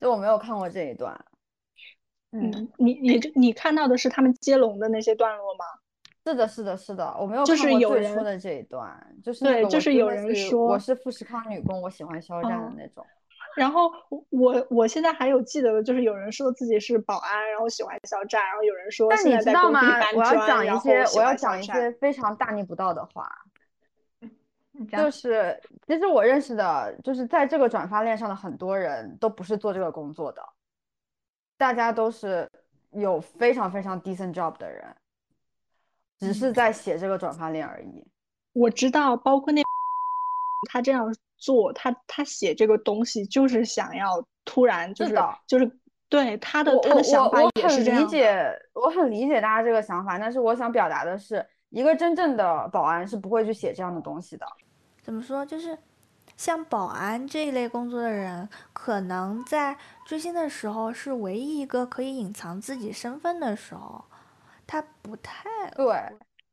就我没有看过这一段。嗯，你你你看到的是他们接龙的那些段落吗？是的，是的，是的，我没有就是有人说的这一段，就是对，就是有人说我是富士康女工，我喜欢肖战的那种。然后我我现在还有记得的，就是有人说自己是保安，然后喜欢肖战，然后有人说但你知道吗？我要讲一些我要讲一些非常大逆不道的话，就是其实我认识的，就是在这个转发链上的很多人都不是做这个工作的，大家都是有非常非常 decent job 的人，只是在写这个转发链而已。我知道，包括那 (laughs) 他这样。做他，他写这个东西就是想要突然就是就是对他的他的想法也是这样。理解，我很理解大家这个想法，但是我想表达的是，一个真正的保安是不会去写这样的东西的。怎么说？就是像保安这一类工作的人，可能在追星的时候是唯一一个可以隐藏自己身份的时候，他不太对，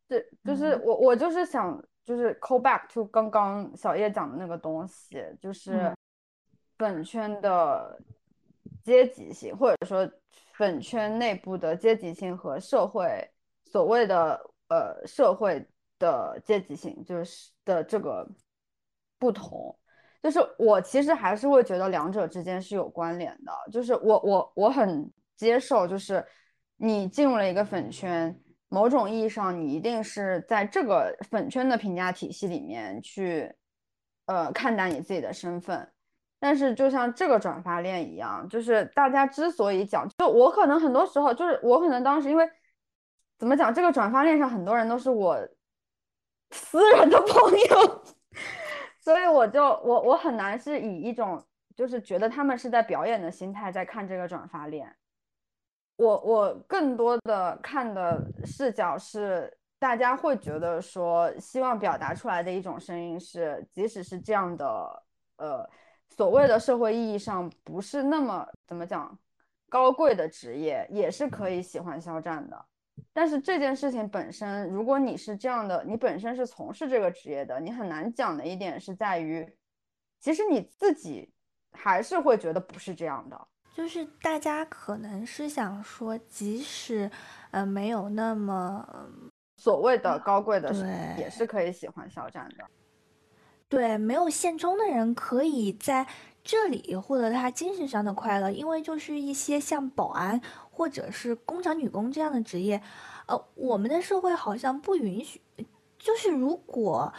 对，就是我我就是想。就是 call back to 刚刚小叶讲的那个东西，就是粉圈的阶级性，或者说粉圈内部的阶级性和社会所谓的呃社会的阶级性，就是的这个不同。就是我其实还是会觉得两者之间是有关联的。就是我我我很接受，就是你进入了一个粉圈。某种意义上，你一定是在这个粉圈的评价体系里面去呃看待你自己的身份。但是就像这个转发链一样，就是大家之所以讲，就我可能很多时候就是我可能当时因为怎么讲，这个转发链上很多人都是我私人的朋友，(laughs) 所以我就我我很难是以一种就是觉得他们是在表演的心态在看这个转发链。我我更多的看的视角是，大家会觉得说，希望表达出来的一种声音是，即使是这样的，呃，所谓的社会意义上不是那么怎么讲高贵的职业，也是可以喜欢肖战的。但是这件事情本身，如果你是这样的，你本身是从事这个职业的，你很难讲的一点是在于，其实你自己还是会觉得不是这样的。就是大家可能是想说，即使，呃，没有那么所谓的高贵的，也是可以喜欢肖战的。对，没有现充的人可以在这里获得他精神上的快乐，因为就是一些像保安或者是工厂女工这样的职业，呃，我们的社会好像不允许，就是如果。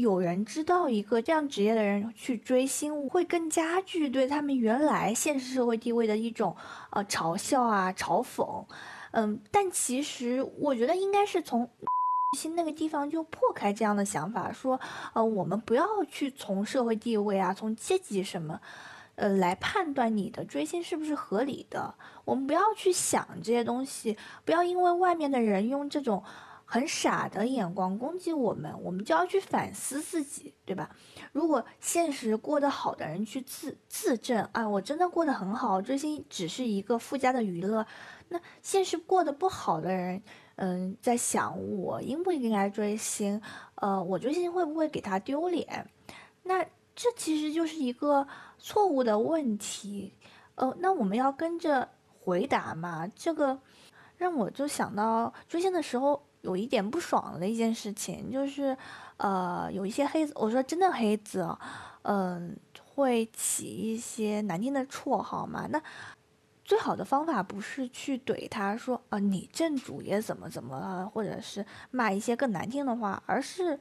有人知道一个这样职业的人去追星，会更加剧对他们原来现实社会地位的一种呃嘲笑啊、嘲讽。嗯，但其实我觉得应该是从星那个地方就破开这样的想法，说呃我们不要去从社会地位啊、从阶级什么呃来判断你的追星是不是合理的。我们不要去想这些东西，不要因为外面的人用这种。很傻的眼光攻击我们，我们就要去反思自己，对吧？如果现实过得好的人去自自证啊，我真的过得很好，追星只是一个附加的娱乐。那现实过得不好的人，嗯，在想我应不应该追星？呃，我追星会不会给他丢脸？那这其实就是一个错误的问题。呃，那我们要跟着回答嘛？这个让我就想到追星的时候。有一点不爽的一件事情，就是，呃，有一些黑子，我说真的黑子，嗯，会起一些难听的绰号嘛。那最好的方法不是去怼他说，啊，你正主也怎么怎么了，或者是骂一些更难听的话，而是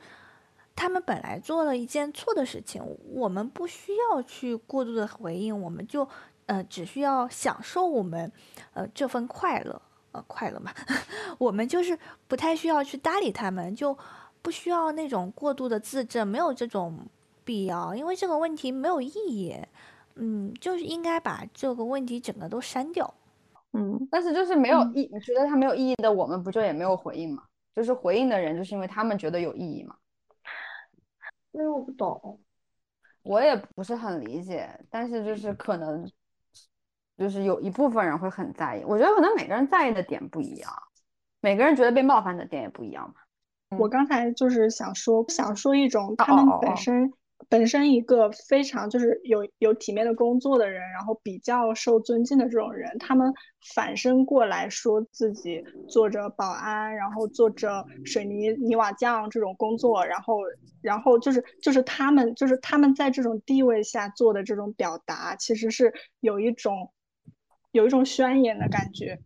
他们本来做了一件错的事情，我们不需要去过度的回应，我们就，呃，只需要享受我们，呃，这份快乐。呃，快乐嘛，(laughs) 我们就是不太需要去搭理他们，就不需要那种过度的自证，没有这种必要，因为这个问题没有意义。嗯，就是应该把这个问题整个都删掉。嗯，但是就是没有意，你觉得它没有意义的，我们不就也没有回应吗？就是回应的人，就是因为他们觉得有意义嘛。因为我不懂，我也不是很理解，但是就是可能。就是有一部分人会很在意，我觉得可能每个人在意的点不一样，每个人觉得被冒犯的点也不一样嘛。我刚才就是想说，想说一种他们本身本身一个非常就是有有体面的工作的人，然后比较受尊敬的这种人，他们反身过来说自己做着保安，然后做着水泥泥瓦匠这种工作，然后然后就是就是他们就是他们在这种地位下做的这种表达，其实是有一种。有一种宣言的感觉，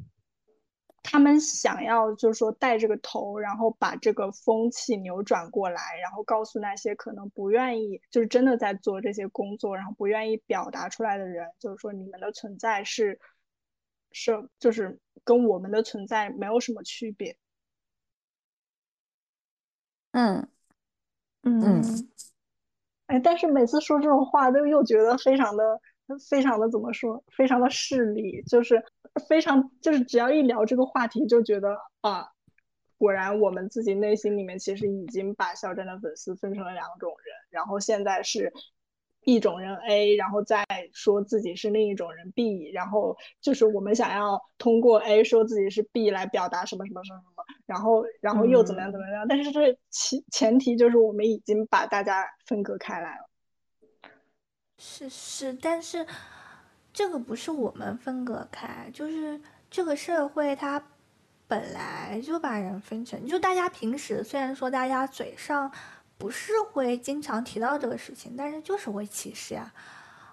他们想要就是说带这个头，然后把这个风气扭转过来，然后告诉那些可能不愿意，就是真的在做这些工作，然后不愿意表达出来的人，就是说你们的存在是是就是跟我们的存在没有什么区别。嗯嗯，哎，但是每次说这种话都又觉得非常的。非常的怎么说？非常的势利，就是非常就是只要一聊这个话题，就觉得啊，果然我们自己内心里面其实已经把肖战的粉丝分成了两种人，然后现在是一种人 A，然后再说自己是另一种人 B，然后就是我们想要通过 A 说自己是 B 来表达什么什么什么什么，然后然后又怎么样怎么样？但是这前前提就是我们已经把大家分隔开来了。是是，但是这个不是我们分隔开，就是这个社会它本来就把人分成。就大家平时虽然说大家嘴上不是会经常提到这个事情，但是就是会歧视呀，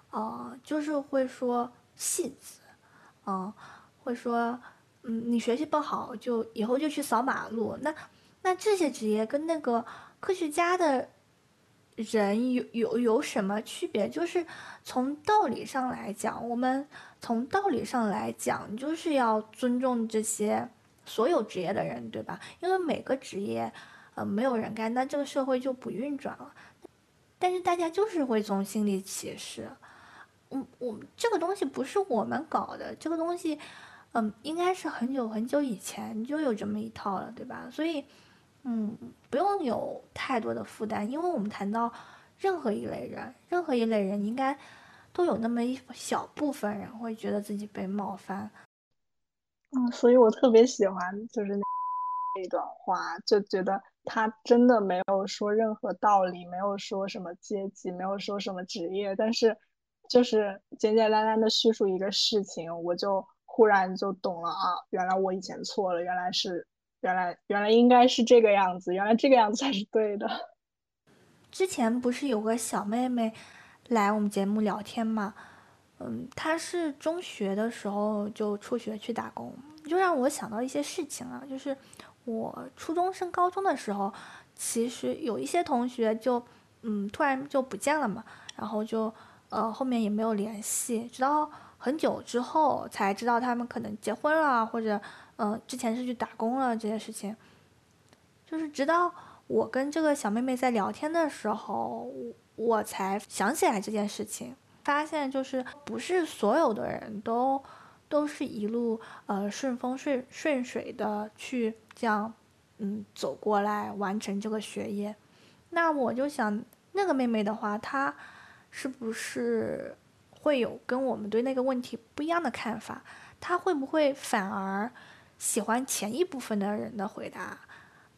哦，就是会说戏子，嗯，会说嗯你学习不好就以后就去扫马路。那那这些职业跟那个科学家的。人有有有什么区别？就是从道理上来讲，我们从道理上来讲，就是要尊重这些所有职业的人，对吧？因为每个职业，呃，没有人干，那这个社会就不运转了。但是大家就是会从心里歧视，嗯，我这个东西不是我们搞的，这个东西，嗯，应该是很久很久以前就有这么一套了，对吧？所以。嗯，不用有太多的负担，因为我们谈到任何一类人，任何一类人应该都有那么一小部分人会觉得自己被冒犯。嗯，所以我特别喜欢就是那一段话，就觉得他真的没有说任何道理，没有说什么阶级，没有说什么职业，但是就是简简单单的叙述一个事情，我就忽然就懂了啊，原来我以前错了，原来是。原来原来应该是这个样子，原来这个样子才是对的。之前不是有个小妹妹来我们节目聊天嘛？嗯，她是中学的时候就辍学去打工，就让我想到一些事情啊。就是我初中升高中的时候，其实有一些同学就嗯突然就不见了嘛，然后就呃后面也没有联系，直到很久之后才知道他们可能结婚了或者。嗯，之前是去打工了这件事情，就是直到我跟这个小妹妹在聊天的时候，我才想起来这件事情，发现就是不是所有的人都都是一路呃顺风顺顺水的去这样嗯走过来完成这个学业，那我就想那个妹妹的话，她是不是会有跟我们对那个问题不一样的看法？他会不会反而？喜欢前一部分的人的回答，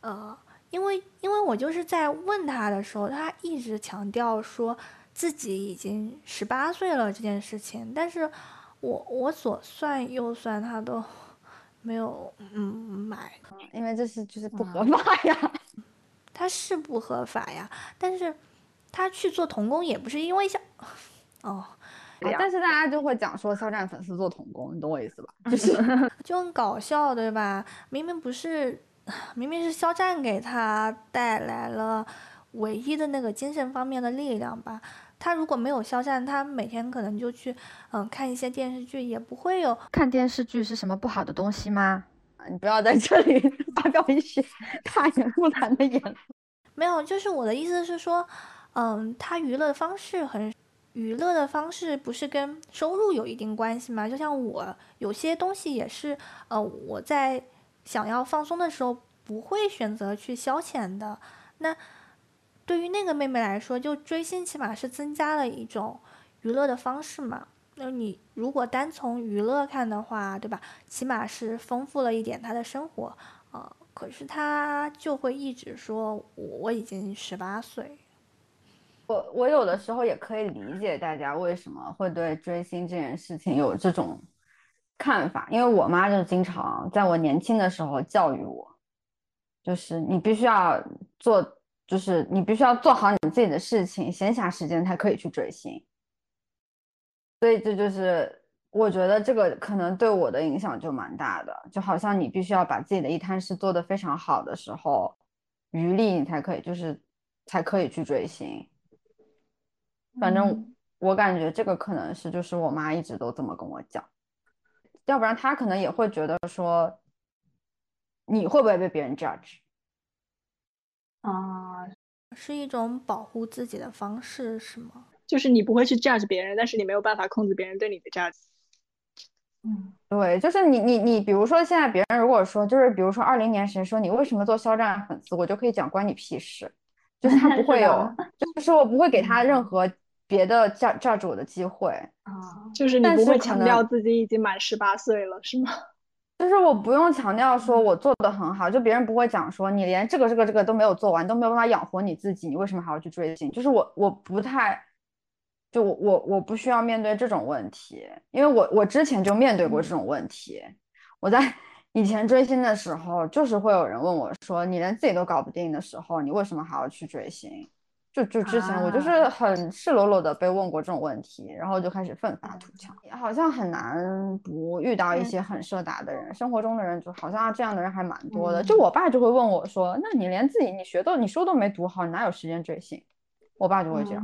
呃，因为因为我就是在问他的时候，他一直强调说自己已经十八岁了这件事情，但是我我左算右算，他都 (laughs) 没有嗯买，因为这是就是不合法呀，(laughs) 他是不合法呀，但是他去做童工也不是因为想，(laughs) 哦。但是大家就会讲说肖战粉丝做童工，你懂我意思吧？就是 (laughs) 就很搞笑，对吧？明明不是，明明是肖战给他带来了唯一的那个精神方面的力量吧？他如果没有肖战，他每天可能就去嗯看一些电视剧，也不会有看电视剧是什么不好的东西吗？你不要在这里发表一些 (laughs) 大言不惭的言论。没有，就是我的意思是说，嗯，他娱乐方式很。娱乐的方式不是跟收入有一定关系吗？就像我有些东西也是，呃，我在想要放松的时候不会选择去消遣的。那对于那个妹妹来说，就追星起码是增加了一种娱乐的方式嘛。那你如果单从娱乐看的话，对吧？起码是丰富了一点她的生活，呃，可是她就会一直说我已经十八岁。我我有的时候也可以理解大家为什么会对追星这件事情有这种看法，因为我妈就经常在我年轻的时候教育我，就是你必须要做，就是你必须要做好你自己的事情，闲暇时间才可以去追星。所以这就是我觉得这个可能对我的影响就蛮大的，就好像你必须要把自己的一摊事做得非常好的时候，余力你才可以就是才可以去追星。反正我感觉这个可能是，就是我妈一直都这么跟我讲，要不然她可能也会觉得说，你会不会被别人 judge？啊，是一种保护自己的方式，是吗？就是你不会去 judge 别人，但是你没有办法控制别人对你的 judge。嗯，对，就是你你你，比如说现在别人如果说，就是比如说二零年谁说你为什么做肖战粉丝，我就可以讲关你屁事，就是他不会有，(laughs) 就是我不会给他任何。别的价价值我的机会啊，就是你不会强调自己已经满十八岁了，是吗？(laughs) 就是我不用强调说我做的很好，就别人不会讲说你连这个这个这个都没有做完，都没有办法养活你自己，你为什么还要去追星？就是我我不太，就我我我不需要面对这种问题，因为我我之前就面对过这种问题。我在以前追星的时候，就是会有人问我说，你连自己都搞不定的时候，你为什么还要去追星？就就之前我就是很赤裸裸的被问过这种问题，然后就开始奋发图强，好像很难不遇到一些很社达的人，生活中的人就好像这样的人还蛮多的。就我爸就会问我说：“那你连自己你学都你书都没读好，你哪有时间追星？”我爸就会这样。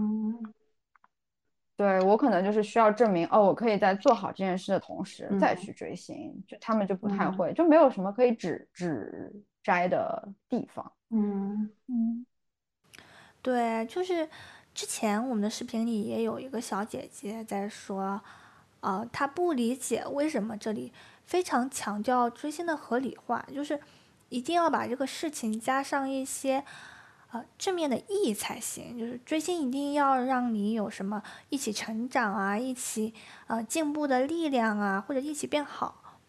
对我可能就是需要证明哦，我可以在做好这件事的同时再去追星，就他们就不太会，就没有什么可以指指摘的地方。嗯。嗯，对，就是之前我们的视频里也有一个小姐姐在说，呃，她不理解为什么这里非常强调追星的合理化，就是一定要把这个事情加上一些。呃，正面的意义才行。就是追星一定要让你有什么一起成长啊，一起呃进步的力量啊，或者一起变好。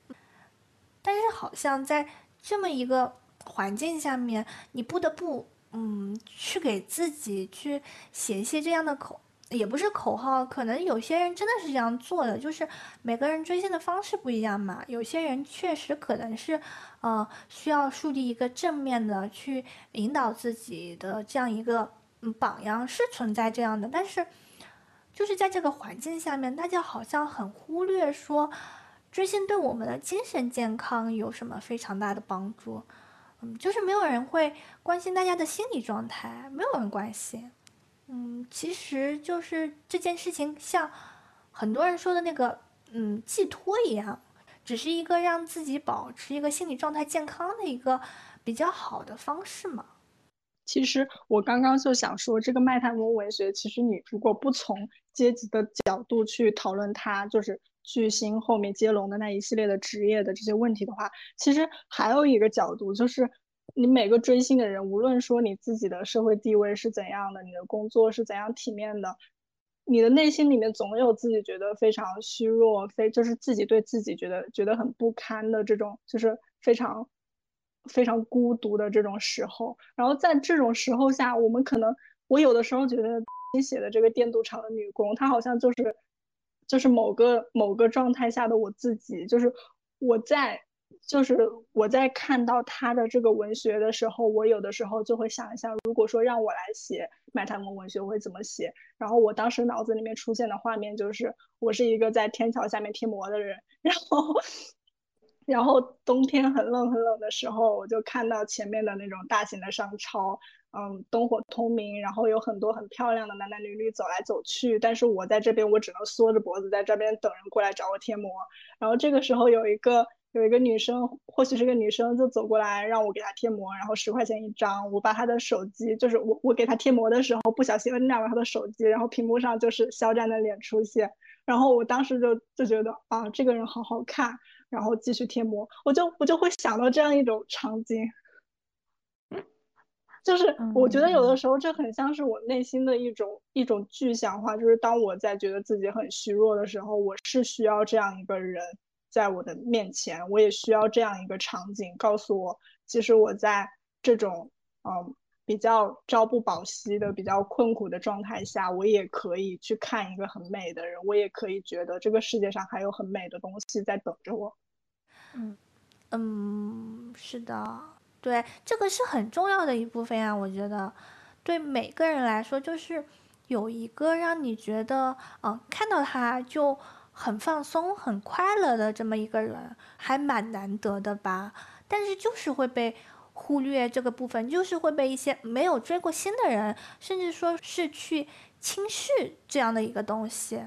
但是好像在这么一个环境下面，你不得不嗯去给自己去写一些这样的口。也不是口号，可能有些人真的是这样做的，就是每个人追星的方式不一样嘛。有些人确实可能是，呃，需要树立一个正面的去引导自己的这样一个榜样，是存在这样的。但是，就是在这个环境下面，大家好像很忽略说，追星对我们的精神健康有什么非常大的帮助。嗯，就是没有人会关心大家的心理状态，没有人关心。嗯，其实就是这件事情，像很多人说的那个，嗯，寄托一样，只是一个让自己保持一个心理状态健康的一个比较好的方式嘛。其实我刚刚就想说，这个麦太蒙文学，其实你如果不从阶级的角度去讨论它，就是巨星后面接龙的那一系列的职业的这些问题的话，其实还有一个角度就是。你每个追星的人，无论说你自己的社会地位是怎样的，你的工作是怎样体面的，你的内心里面总有自己觉得非常虚弱，非就是自己对自己觉得觉得很不堪的这种，就是非常非常孤独的这种时候。然后在这种时候下，我们可能我有的时候觉得 (laughs) 你写的这个电镀厂的女工，她好像就是就是某个某个状态下的我自己，就是我在。就是我在看到他的这个文学的时候，我有的时候就会想一下，如果说让我来写麦太蒙文学，我会怎么写？然后我当时脑子里面出现的画面就是，我是一个在天桥下面贴膜的人，然后，然后冬天很冷很冷的时候，我就看到前面的那种大型的商超，嗯，灯火通明，然后有很多很漂亮的男男女女走来走去，但是我在这边，我只能缩着脖子在这边等人过来找我贴膜，然后这个时候有一个。有一个女生，或许是个女生，就走过来让我给她贴膜，然后十块钱一张。我把她的手机，就是我我给她贴膜的时候不小心摁亮了她的手机，然后屏幕上就是肖战的脸出现。然后我当时就就觉得啊，这个人好好看，然后继续贴膜。我就我就会想到这样一种场景，就是我觉得有的时候这很像是我内心的一种一种具象化，就是当我在觉得自己很虚弱的时候，我是需要这样一个人。在我的面前，我也需要这样一个场景，告诉我，其实我在这种嗯比较朝不保夕的、比较困苦的状态下，我也可以去看一个很美的人，我也可以觉得这个世界上还有很美的东西在等着我。嗯嗯，是的，对，这个是很重要的一部分呀。我觉得，对每个人来说，就是有一个让你觉得，嗯，看到他就。很放松、很快乐的这么一个人，还蛮难得的吧？但是就是会被忽略这个部分，就是会被一些没有追过星的人，甚至说是去轻视这样的一个东西。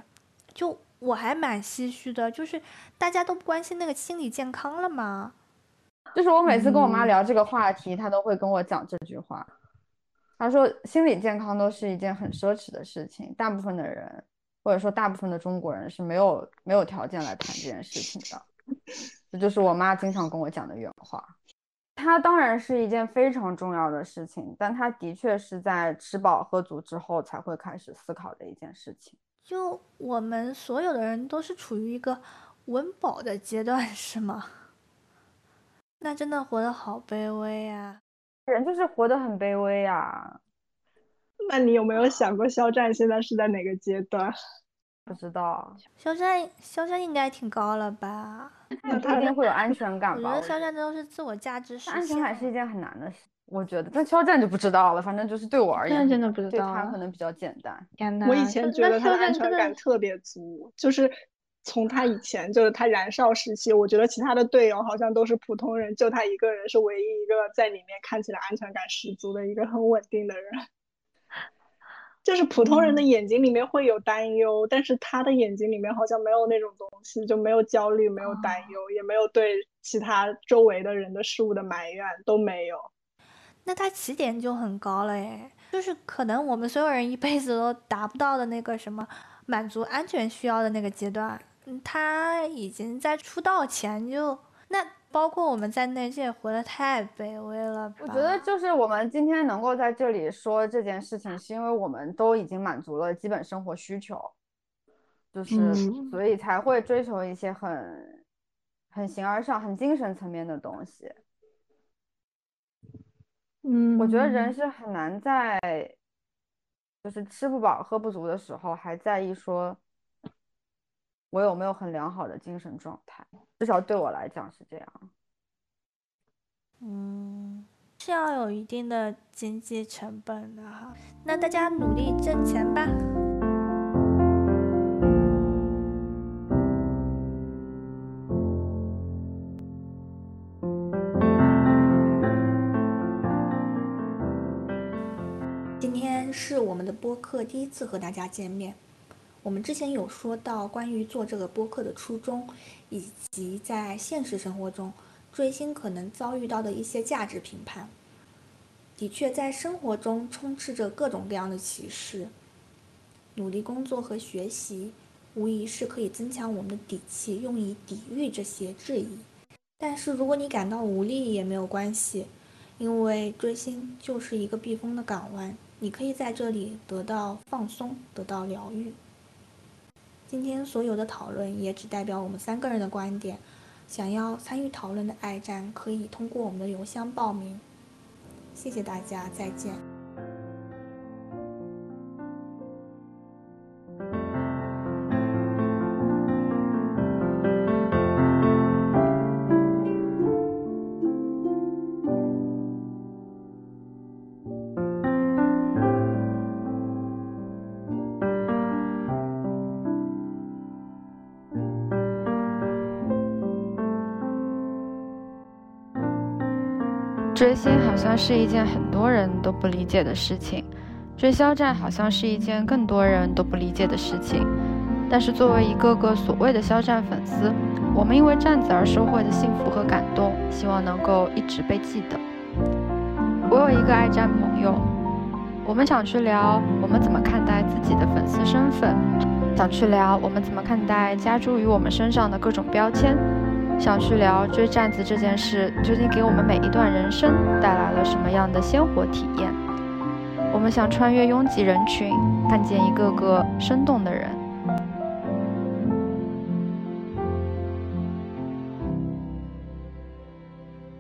就我还蛮唏嘘的，就是大家都不关心那个心理健康了吗？就是我每次跟我妈聊这个话题，她都会跟我讲这句话。她说心理健康都是一件很奢侈的事情，大部分的人。或者说，大部分的中国人是没有没有条件来谈这件事情的，这就是我妈经常跟我讲的原话。它当然是一件非常重要的事情，但它的确是在吃饱喝足之后才会开始思考的一件事情。就我们所有的人都是处于一个温饱的阶段，是吗？那真的活得好卑微呀！人就是活得很卑微呀。那你有没有想过肖战现在是在哪个阶段？不知道。肖战，肖战应该挺高了吧？那他一定会有安全感吧？我觉得肖战都是自我价值实现。安全感是一件很难的事，我觉得。但肖战就不知道了，反正就是对我而言，真的不知道。对他可能比较简单。我以前觉得他的安全感特别足，就是从他以前就是他燃烧时期，我觉得其他的队友好像都是普通人，就他一个人是唯一一个在里面看起来安全感十足的一个很稳定的人。就是普通人的眼睛里面会有担忧，但是他的眼睛里面好像没有那种东西，就没有焦虑，没有担忧，也没有对其他周围的人的事物的埋怨，都没有。那他起点就很高了诶，就是可能我们所有人一辈子都达不到的那个什么满足安全需要的那个阶段，他已经在出道前就那。包括我们在内，这也活得太卑微了吧？我觉得就是我们今天能够在这里说这件事情，是因为我们都已经满足了基本生活需求，就是所以才会追求一些很很形而上、很精神层面的东西。嗯，我觉得人是很难在就是吃不饱、喝不足的时候，还在意说我有没有很良好的精神状态。至少对我来讲是这样。嗯，是要有一定的经济成本的哈。那大家努力挣钱吧。今天是我们的播客第一次和大家见面。我们之前有说到关于做这个播客的初衷，以及在现实生活中追星可能遭遇到的一些价值评判。的确，在生活中充斥着各种各样的歧视。努力工作和学习，无疑是可以增强我们的底气，用以抵御这些质疑。但是，如果你感到无力也没有关系，因为追星就是一个避风的港湾，你可以在这里得到放松，得到疗愈。今天所有的讨论也只代表我们三个人的观点。想要参与讨论的爱战，可以通过我们的邮箱报名。谢谢大家，再见。追星好像是一件很多人都不理解的事情，追肖战好像是一件更多人都不理解的事情。但是作为一个个所谓的肖战粉丝，我们因为站子而收获的幸福和感动，希望能够一直被记得。我有一个爱战朋友，我们想去聊我们怎么看待自己的粉丝身份，想去聊我们怎么看待加诸于我们身上的各种标签。想去聊追站子这件事，究竟给我们每一段人生带来了什么样的鲜活体验？我们想穿越拥挤人群，看见一个个生动的人。